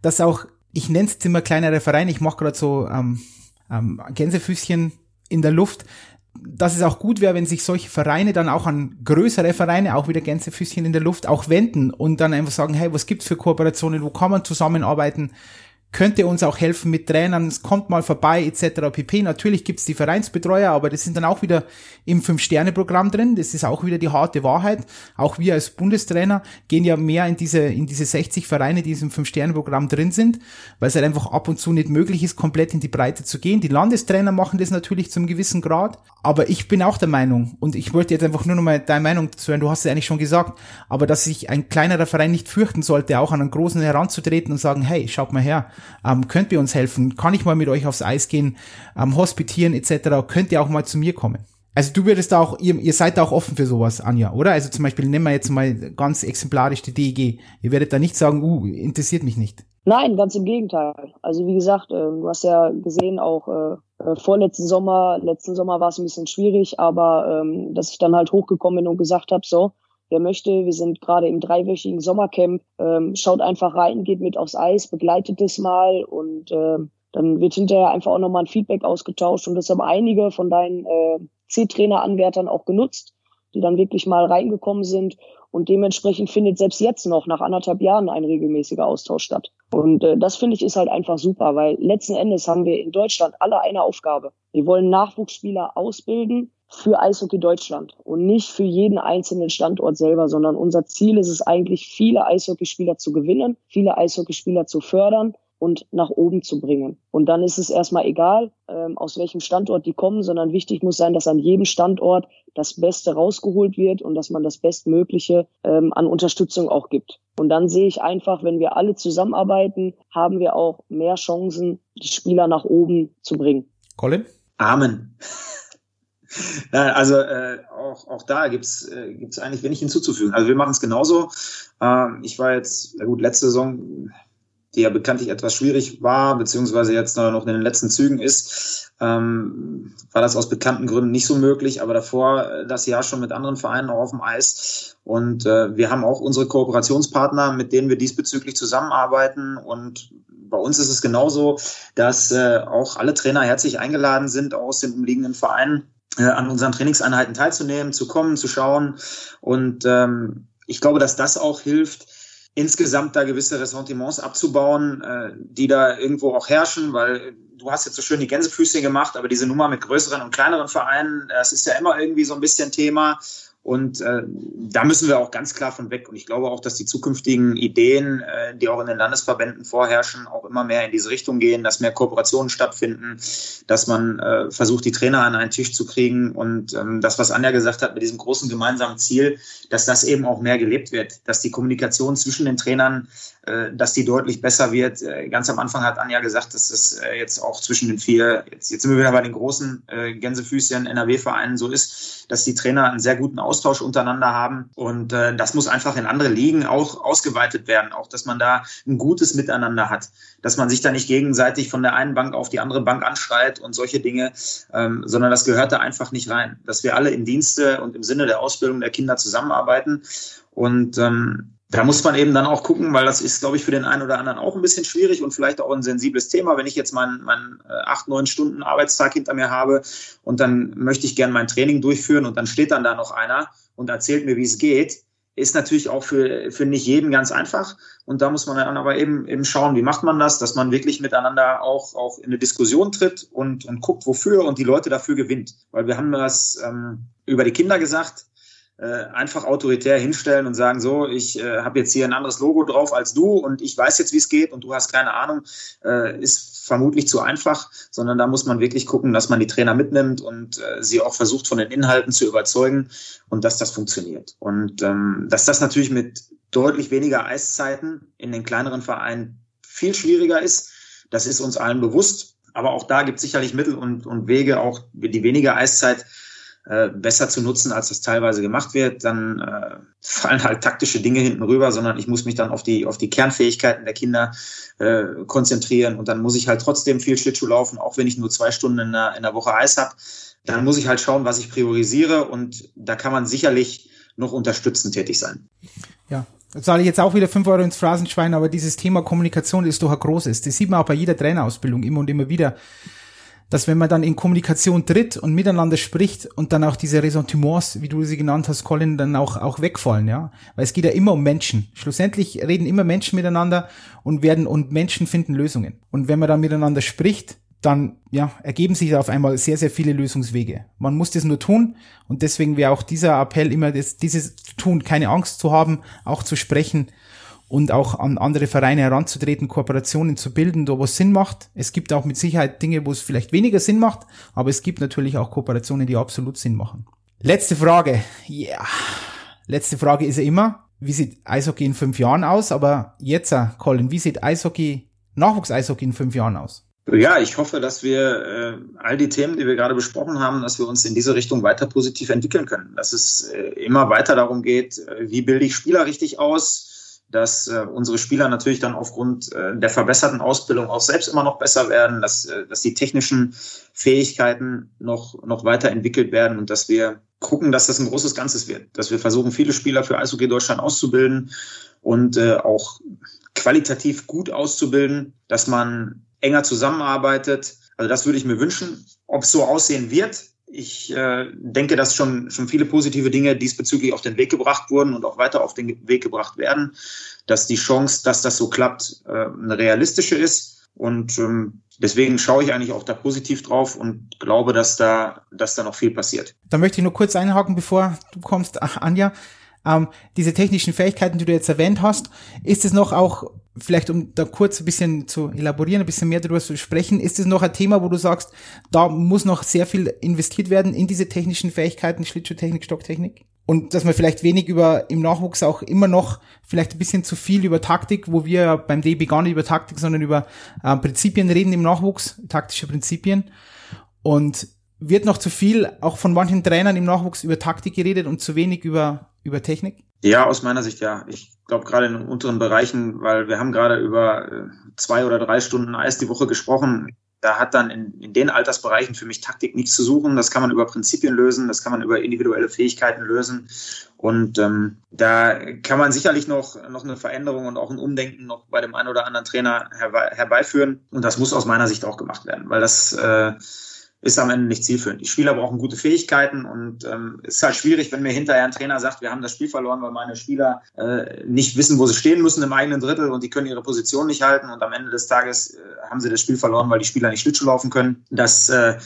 dass auch, ich nenne es immer kleinere Vereine, ich mache gerade so ähm, ähm, Gänsefüßchen in der Luft, dass es auch gut wäre, wenn sich solche Vereine dann auch an größere Vereine, auch wieder Gänsefüßchen in der Luft, auch wenden und dann einfach sagen, hey, was gibt's für Kooperationen, wo kann man zusammenarbeiten? Könnte uns auch helfen mit Trainern, es kommt mal vorbei etc. pp. Natürlich gibt's die Vereinsbetreuer, aber das sind dann auch wieder im Fünf-Sterne-Programm drin. Das ist auch wieder die harte Wahrheit. Auch wir als Bundestrainer gehen ja mehr in diese, in diese 60 Vereine, die im Fünf-Sterne-Programm drin sind, weil es halt einfach ab und zu nicht möglich ist, komplett in die Breite zu gehen. Die Landestrainer machen das natürlich zum gewissen Grad, aber ich bin auch der Meinung und ich wollte jetzt einfach nur noch mal deine Meinung dazu hören, du hast es eigentlich schon gesagt, aber dass sich ein kleinerer Verein nicht fürchten sollte, auch an einen großen heranzutreten und sagen, hey, schaut mal her, ähm, könnt ihr uns helfen? Kann ich mal mit euch aufs Eis gehen, ähm, hospitieren etc.? Könnt ihr auch mal zu mir kommen? Also du würdest da auch, ihr, ihr seid da auch offen für sowas, Anja, oder? Also zum Beispiel nehmen wir jetzt mal ganz exemplarisch die DEG. Ihr werdet da nicht sagen, uh, interessiert mich nicht. Nein, ganz im Gegenteil. Also wie gesagt, äh, du hast ja gesehen, auch äh, vorletzten Sommer, letzten Sommer war es ein bisschen schwierig, aber ähm, dass ich dann halt hochgekommen bin und gesagt habe, so, Wer möchte, wir sind gerade im dreiwöchigen Sommercamp, ähm, schaut einfach rein, geht mit aufs Eis, begleitet es mal und äh, dann wird hinterher einfach auch nochmal ein Feedback ausgetauscht und das haben einige von deinen äh, C-Trainer-Anwärtern auch genutzt, die dann wirklich mal reingekommen sind und dementsprechend findet selbst jetzt noch nach anderthalb Jahren ein regelmäßiger Austausch statt. Und äh, das finde ich ist halt einfach super, weil letzten Endes haben wir in Deutschland alle eine Aufgabe. Wir wollen Nachwuchsspieler ausbilden, für Eishockey Deutschland und nicht für jeden einzelnen Standort selber, sondern unser Ziel ist es eigentlich, viele Eishockeyspieler zu gewinnen, viele Eishockeyspieler zu fördern und nach oben zu bringen. Und dann ist es erstmal egal, ähm, aus welchem Standort die kommen, sondern wichtig muss sein, dass an jedem Standort das Beste rausgeholt wird und dass man das Bestmögliche ähm, an Unterstützung auch gibt. Und dann sehe ich einfach, wenn wir alle zusammenarbeiten, haben wir auch mehr Chancen, die Spieler nach oben zu bringen. Colin? Amen. Nein, also äh, auch, auch da gibt's äh, eigentlich wenig hinzuzufügen. Also wir machen es genauso. Ähm, ich war jetzt, ja gut, letzte Saison, die ja bekanntlich etwas schwierig war, beziehungsweise jetzt noch in den letzten Zügen ist, ähm, war das aus bekannten Gründen nicht so möglich, aber davor äh, das Jahr schon mit anderen Vereinen auf dem Eis. Und äh, wir haben auch unsere Kooperationspartner, mit denen wir diesbezüglich zusammenarbeiten. Und bei uns ist es genauso, dass äh, auch alle Trainer herzlich eingeladen sind aus den umliegenden Vereinen äh, an unseren Trainingseinheiten teilzunehmen, zu kommen, zu schauen. Und ähm, ich glaube, dass das auch hilft, insgesamt da gewisse Ressentiments abzubauen, äh, die da irgendwo auch herrschen, weil du hast jetzt so schön die Gänsefüßchen gemacht, aber diese Nummer mit größeren und kleineren Vereinen, das ist ja immer irgendwie so ein bisschen Thema. Und äh, da müssen wir auch ganz klar von weg. Und ich glaube auch, dass die zukünftigen Ideen, äh, die auch in den Landesverbänden vorherrschen, auch immer mehr in diese Richtung gehen, dass mehr Kooperationen stattfinden, dass man äh, versucht, die Trainer an einen Tisch zu kriegen. Und ähm, das, was Anja gesagt hat, mit diesem großen gemeinsamen Ziel, dass das eben auch mehr gelebt wird, dass die Kommunikation zwischen den Trainern äh, dass die deutlich besser wird. Äh, ganz am Anfang hat Anja gesagt, dass das äh, jetzt auch zwischen den vier, jetzt, jetzt sind wir wieder bei den großen Gänsefüßchen NRW-Vereinen so ist, dass die Trainer einen sehr guten Austausch untereinander haben. Und das muss einfach in andere Ligen auch ausgeweitet werden, auch dass man da ein gutes Miteinander hat, dass man sich da nicht gegenseitig von der einen Bank auf die andere Bank anschreit und solche Dinge, ähm, sondern das gehört da einfach nicht rein. Dass wir alle im Dienste und im Sinne der Ausbildung der Kinder zusammenarbeiten. Und ähm, da muss man eben dann auch gucken, weil das ist, glaube ich, für den einen oder anderen auch ein bisschen schwierig und vielleicht auch ein sensibles Thema. Wenn ich jetzt meinen, meinen äh, acht, neun Stunden Arbeitstag hinter mir habe und dann möchte ich gerne mein Training durchführen und dann steht dann da noch einer und erzählt mir, wie es geht, ist natürlich auch für, für nicht jeden ganz einfach. Und da muss man dann aber eben, eben schauen, wie macht man das, dass man wirklich miteinander auch, auch in eine Diskussion tritt und, und guckt, wofür und die Leute dafür gewinnt. Weil wir haben das ähm, über die Kinder gesagt, einfach autoritär hinstellen und sagen, so, ich äh, habe jetzt hier ein anderes Logo drauf als du und ich weiß jetzt, wie es geht und du hast keine Ahnung, äh, ist vermutlich zu einfach, sondern da muss man wirklich gucken, dass man die Trainer mitnimmt und äh, sie auch versucht, von den Inhalten zu überzeugen und dass das funktioniert. Und ähm, dass das natürlich mit deutlich weniger Eiszeiten in den kleineren Vereinen viel schwieriger ist, das ist uns allen bewusst. Aber auch da gibt es sicherlich Mittel und, und Wege, auch die weniger Eiszeit äh, besser zu nutzen, als das teilweise gemacht wird. Dann äh, fallen halt taktische Dinge hinten rüber, sondern ich muss mich dann auf die, auf die Kernfähigkeiten der Kinder äh, konzentrieren. Und dann muss ich halt trotzdem viel Schlittschuh laufen, auch wenn ich nur zwei Stunden in der, in der Woche Eis habe. Dann muss ich halt schauen, was ich priorisiere. Und da kann man sicherlich noch unterstützend tätig sein. Ja, zahle ich jetzt auch wieder fünf Euro ins Phrasenschwein, aber dieses Thema Kommunikation ist doch ein großes. Das sieht man auch bei jeder Trainerausbildung immer und immer wieder dass wenn man dann in Kommunikation tritt und miteinander spricht und dann auch diese Ressentiments, wie du sie genannt hast, Colin, dann auch, auch wegfallen, ja. Weil es geht ja immer um Menschen. Schlussendlich reden immer Menschen miteinander und werden, und Menschen finden Lösungen. Und wenn man dann miteinander spricht, dann, ja, ergeben sich auf einmal sehr, sehr viele Lösungswege. Man muss das nur tun und deswegen wäre auch dieser Appell immer, das, dieses tun, keine Angst zu haben, auch zu sprechen und auch an andere Vereine heranzutreten, Kooperationen zu bilden, da wo es Sinn macht. Es gibt auch mit Sicherheit Dinge, wo es vielleicht weniger Sinn macht, aber es gibt natürlich auch Kooperationen, die absolut Sinn machen. Letzte Frage. Ja. Yeah. Letzte Frage ist ja immer, wie sieht Eishockey in fünf Jahren aus? Aber jetzt, äh, Colin, wie sieht Eishockey, Nachwuchs-Eishockey in fünf Jahren aus? Ja, ich hoffe, dass wir äh, all die Themen, die wir gerade besprochen haben, dass wir uns in diese Richtung weiter positiv entwickeln können. Dass es äh, immer weiter darum geht, äh, wie bilde ich Spieler richtig aus, dass äh, unsere Spieler natürlich dann aufgrund äh, der verbesserten Ausbildung auch selbst immer noch besser werden, dass, äh, dass die technischen Fähigkeiten noch, noch weiterentwickelt werden und dass wir gucken, dass das ein großes Ganzes wird. Dass wir versuchen, viele Spieler für Eishockey Deutschland auszubilden und äh, auch qualitativ gut auszubilden, dass man enger zusammenarbeitet. Also das würde ich mir wünschen. Ob es so aussehen wird, ich äh, denke, dass schon, schon viele positive Dinge diesbezüglich auf den Weg gebracht wurden und auch weiter auf den Weg gebracht werden, dass die Chance, dass das so klappt, äh, eine realistische ist. Und ähm, deswegen schaue ich eigentlich auch da positiv drauf und glaube, dass da, dass da noch viel passiert. Da möchte ich nur kurz einhaken, bevor du kommst, Ach, Anja. Ähm, diese technischen Fähigkeiten, die du jetzt erwähnt hast, ist es noch auch vielleicht um da kurz ein bisschen zu elaborieren, ein bisschen mehr darüber zu sprechen, ist es noch ein Thema, wo du sagst, da muss noch sehr viel investiert werden in diese technischen Fähigkeiten, Schlittschuhtechnik, Stocktechnik? Und dass man vielleicht wenig über, im Nachwuchs auch immer noch vielleicht ein bisschen zu viel über Taktik, wo wir beim DB gar nicht über Taktik, sondern über äh, Prinzipien reden im Nachwuchs, taktische Prinzipien. Und wird noch zu viel auch von manchen Trainern im Nachwuchs über Taktik geredet und zu wenig über, über Technik? Ja, aus meiner Sicht ja. Ich glaube gerade in unteren Bereichen, weil wir haben gerade über äh, zwei oder drei Stunden Eis die Woche gesprochen. Da hat dann in, in den Altersbereichen für mich Taktik nichts zu suchen. Das kann man über Prinzipien lösen, das kann man über individuelle Fähigkeiten lösen. Und ähm, da kann man sicherlich noch, noch eine Veränderung und auch ein Umdenken noch bei dem einen oder anderen Trainer herbe herbeiführen. Und das muss aus meiner Sicht auch gemacht werden, weil das äh, ist am Ende nicht zielführend. Die Spieler brauchen gute Fähigkeiten und ähm, ist halt schwierig, wenn mir hinterher ein Trainer sagt, wir haben das Spiel verloren, weil meine Spieler äh, nicht wissen, wo sie stehen müssen im eigenen Drittel und die können ihre Position nicht halten und am Ende des Tages äh, haben sie das Spiel verloren, weil die Spieler nicht Schlittschuh laufen können. Das äh,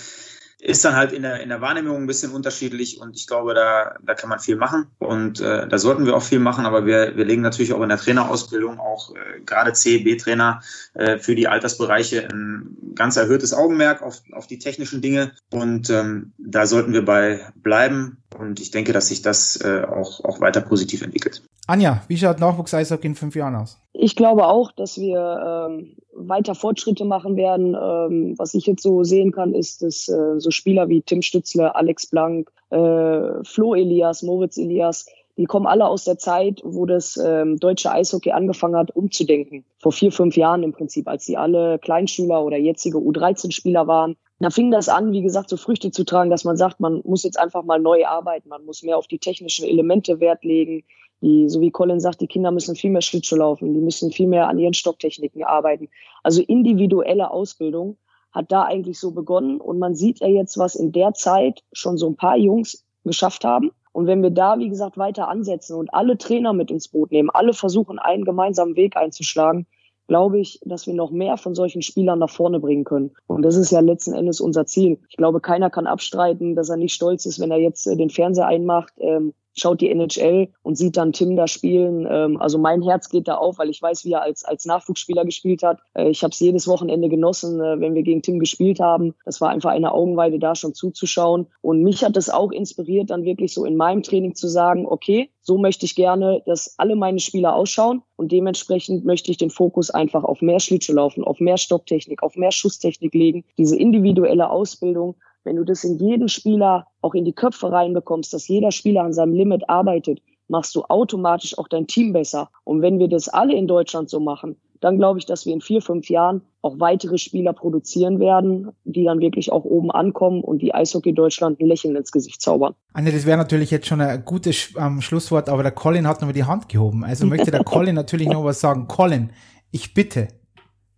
ist dann halt in der, in der Wahrnehmung ein bisschen unterschiedlich und ich glaube, da, da kann man viel machen und äh, da sollten wir auch viel machen, aber wir, wir legen natürlich auch in der Trainerausbildung auch äh, gerade C, B-Trainer äh, für die Altersbereiche ein ganz erhöhtes Augenmerk auf, auf die technischen Dinge und ähm, da sollten wir bei bleiben und ich denke, dass sich das äh, auch, auch weiter positiv entwickelt. Anja, wie schaut Nachwuchs-Eishockey in fünf Jahren aus? Ich glaube auch, dass wir ähm, weiter Fortschritte machen werden. Ähm, was ich jetzt so sehen kann, ist, dass äh, so Spieler wie Tim Stützle, Alex Blank, äh, Flo Elias, Moritz Elias, die kommen alle aus der Zeit, wo das ähm, deutsche Eishockey angefangen hat, umzudenken. Vor vier, fünf Jahren im Prinzip, als die alle Kleinschüler oder jetzige U13-Spieler waren. Da fing das an, wie gesagt, so Früchte zu tragen, dass man sagt, man muss jetzt einfach mal neu arbeiten, man muss mehr auf die technischen Elemente Wert legen, die, so wie Colin sagt, die Kinder müssen viel mehr Schlittschuh laufen, die müssen viel mehr an ihren Stocktechniken arbeiten. Also individuelle Ausbildung hat da eigentlich so begonnen und man sieht ja jetzt, was in der Zeit schon so ein paar Jungs geschafft haben. Und wenn wir da, wie gesagt, weiter ansetzen und alle Trainer mit ins Boot nehmen, alle versuchen, einen gemeinsamen Weg einzuschlagen, glaube ich, dass wir noch mehr von solchen Spielern nach vorne bringen können. Und das ist ja letzten Endes unser Ziel. Ich glaube, keiner kann abstreiten, dass er nicht stolz ist, wenn er jetzt äh, den Fernseher einmacht, ähm, schaut die NHL und sieht dann Tim da spielen. Ähm, also mein Herz geht da auf, weil ich weiß, wie er als, als Nachwuchsspieler gespielt hat. Äh, ich habe es jedes Wochenende genossen, äh, wenn wir gegen Tim gespielt haben. Das war einfach eine Augenweide, da schon zuzuschauen. Und mich hat es auch inspiriert, dann wirklich so in meinem Training zu sagen, okay, so möchte ich gerne, dass alle meine Spieler ausschauen und dementsprechend möchte ich den Fokus einfach auf mehr Schlittschuh laufen, auf mehr Stocktechnik, auf mehr Schusstechnik legen, diese individuelle Ausbildung, wenn du das in jeden Spieler auch in die Köpfe reinbekommst, dass jeder Spieler an seinem Limit arbeitet, machst du automatisch auch dein Team besser. Und wenn wir das alle in Deutschland so machen, dann glaube ich, dass wir in vier, fünf Jahren auch weitere Spieler produzieren werden, die dann wirklich auch oben ankommen und die Eishockey Deutschland ein Lächeln ins Gesicht zaubern. Anja, das wäre natürlich jetzt schon ein gutes ähm, Schlusswort, aber der Colin hat nochmal die Hand gehoben. Also möchte der Colin natürlich noch was sagen. Colin, ich bitte,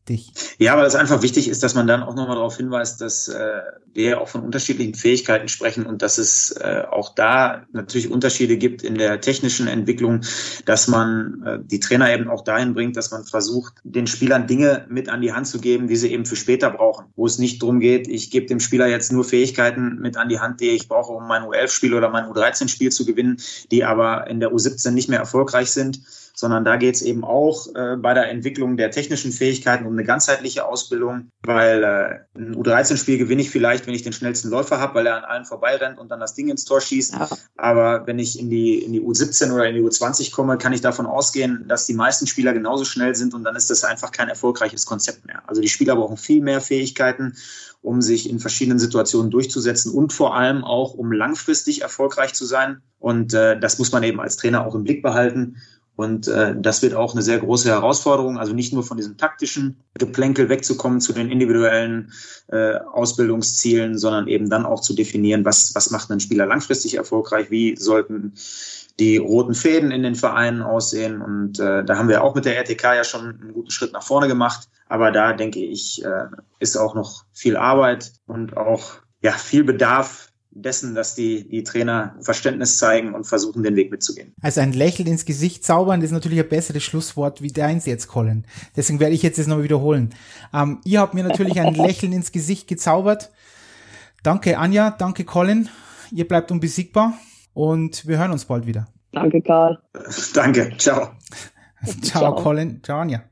dich? Ja, weil es einfach wichtig ist, dass man dann auch nochmal darauf hinweist, dass äh, wir auch von unterschiedlichen Fähigkeiten sprechen und dass es äh, auch da natürlich Unterschiede gibt in der technischen Entwicklung, dass man äh, die Trainer eben auch dahin bringt, dass man versucht, den Spielern Dinge mit an die Hand zu geben, die sie eben für später brauchen, wo es nicht darum geht, ich gebe dem Spieler jetzt nur Fähigkeiten mit an die Hand, die ich brauche, um mein U11-Spiel oder mein U13-Spiel zu gewinnen, die aber in der U17 nicht mehr erfolgreich sind sondern da geht es eben auch äh, bei der Entwicklung der technischen Fähigkeiten um eine ganzheitliche Ausbildung, weil äh, ein U13-Spiel gewinne ich vielleicht, wenn ich den schnellsten Läufer habe, weil er an allen vorbeirennt und dann das Ding ins Tor schießt. Ja. Aber wenn ich in die, in die U17 oder in die U20 komme, kann ich davon ausgehen, dass die meisten Spieler genauso schnell sind und dann ist das einfach kein erfolgreiches Konzept mehr. Also die Spieler brauchen viel mehr Fähigkeiten, um sich in verschiedenen Situationen durchzusetzen und vor allem auch, um langfristig erfolgreich zu sein. Und äh, das muss man eben als Trainer auch im Blick behalten. Und äh, das wird auch eine sehr große Herausforderung, also nicht nur von diesem taktischen Geplänkel wegzukommen zu den individuellen äh, Ausbildungszielen, sondern eben dann auch zu definieren, was, was macht ein Spieler langfristig erfolgreich, wie sollten die roten Fäden in den Vereinen aussehen. Und äh, da haben wir auch mit der RTK ja schon einen guten Schritt nach vorne gemacht. Aber da denke ich, äh, ist auch noch viel Arbeit und auch ja, viel Bedarf dessen, dass die, die Trainer Verständnis zeigen und versuchen, den Weg mitzugehen. Also ein Lächeln ins Gesicht zaubern, das ist natürlich ein besseres Schlusswort wie deins jetzt, Colin. Deswegen werde ich jetzt das noch wiederholen. Ähm, ihr habt mir natürlich ein Lächeln ins Gesicht gezaubert. Danke, Anja. Danke, Colin. Ihr bleibt unbesiegbar und wir hören uns bald wieder. Danke, Karl. Danke. Ciao. Ciao, Ciao. Colin. Ciao, Anja.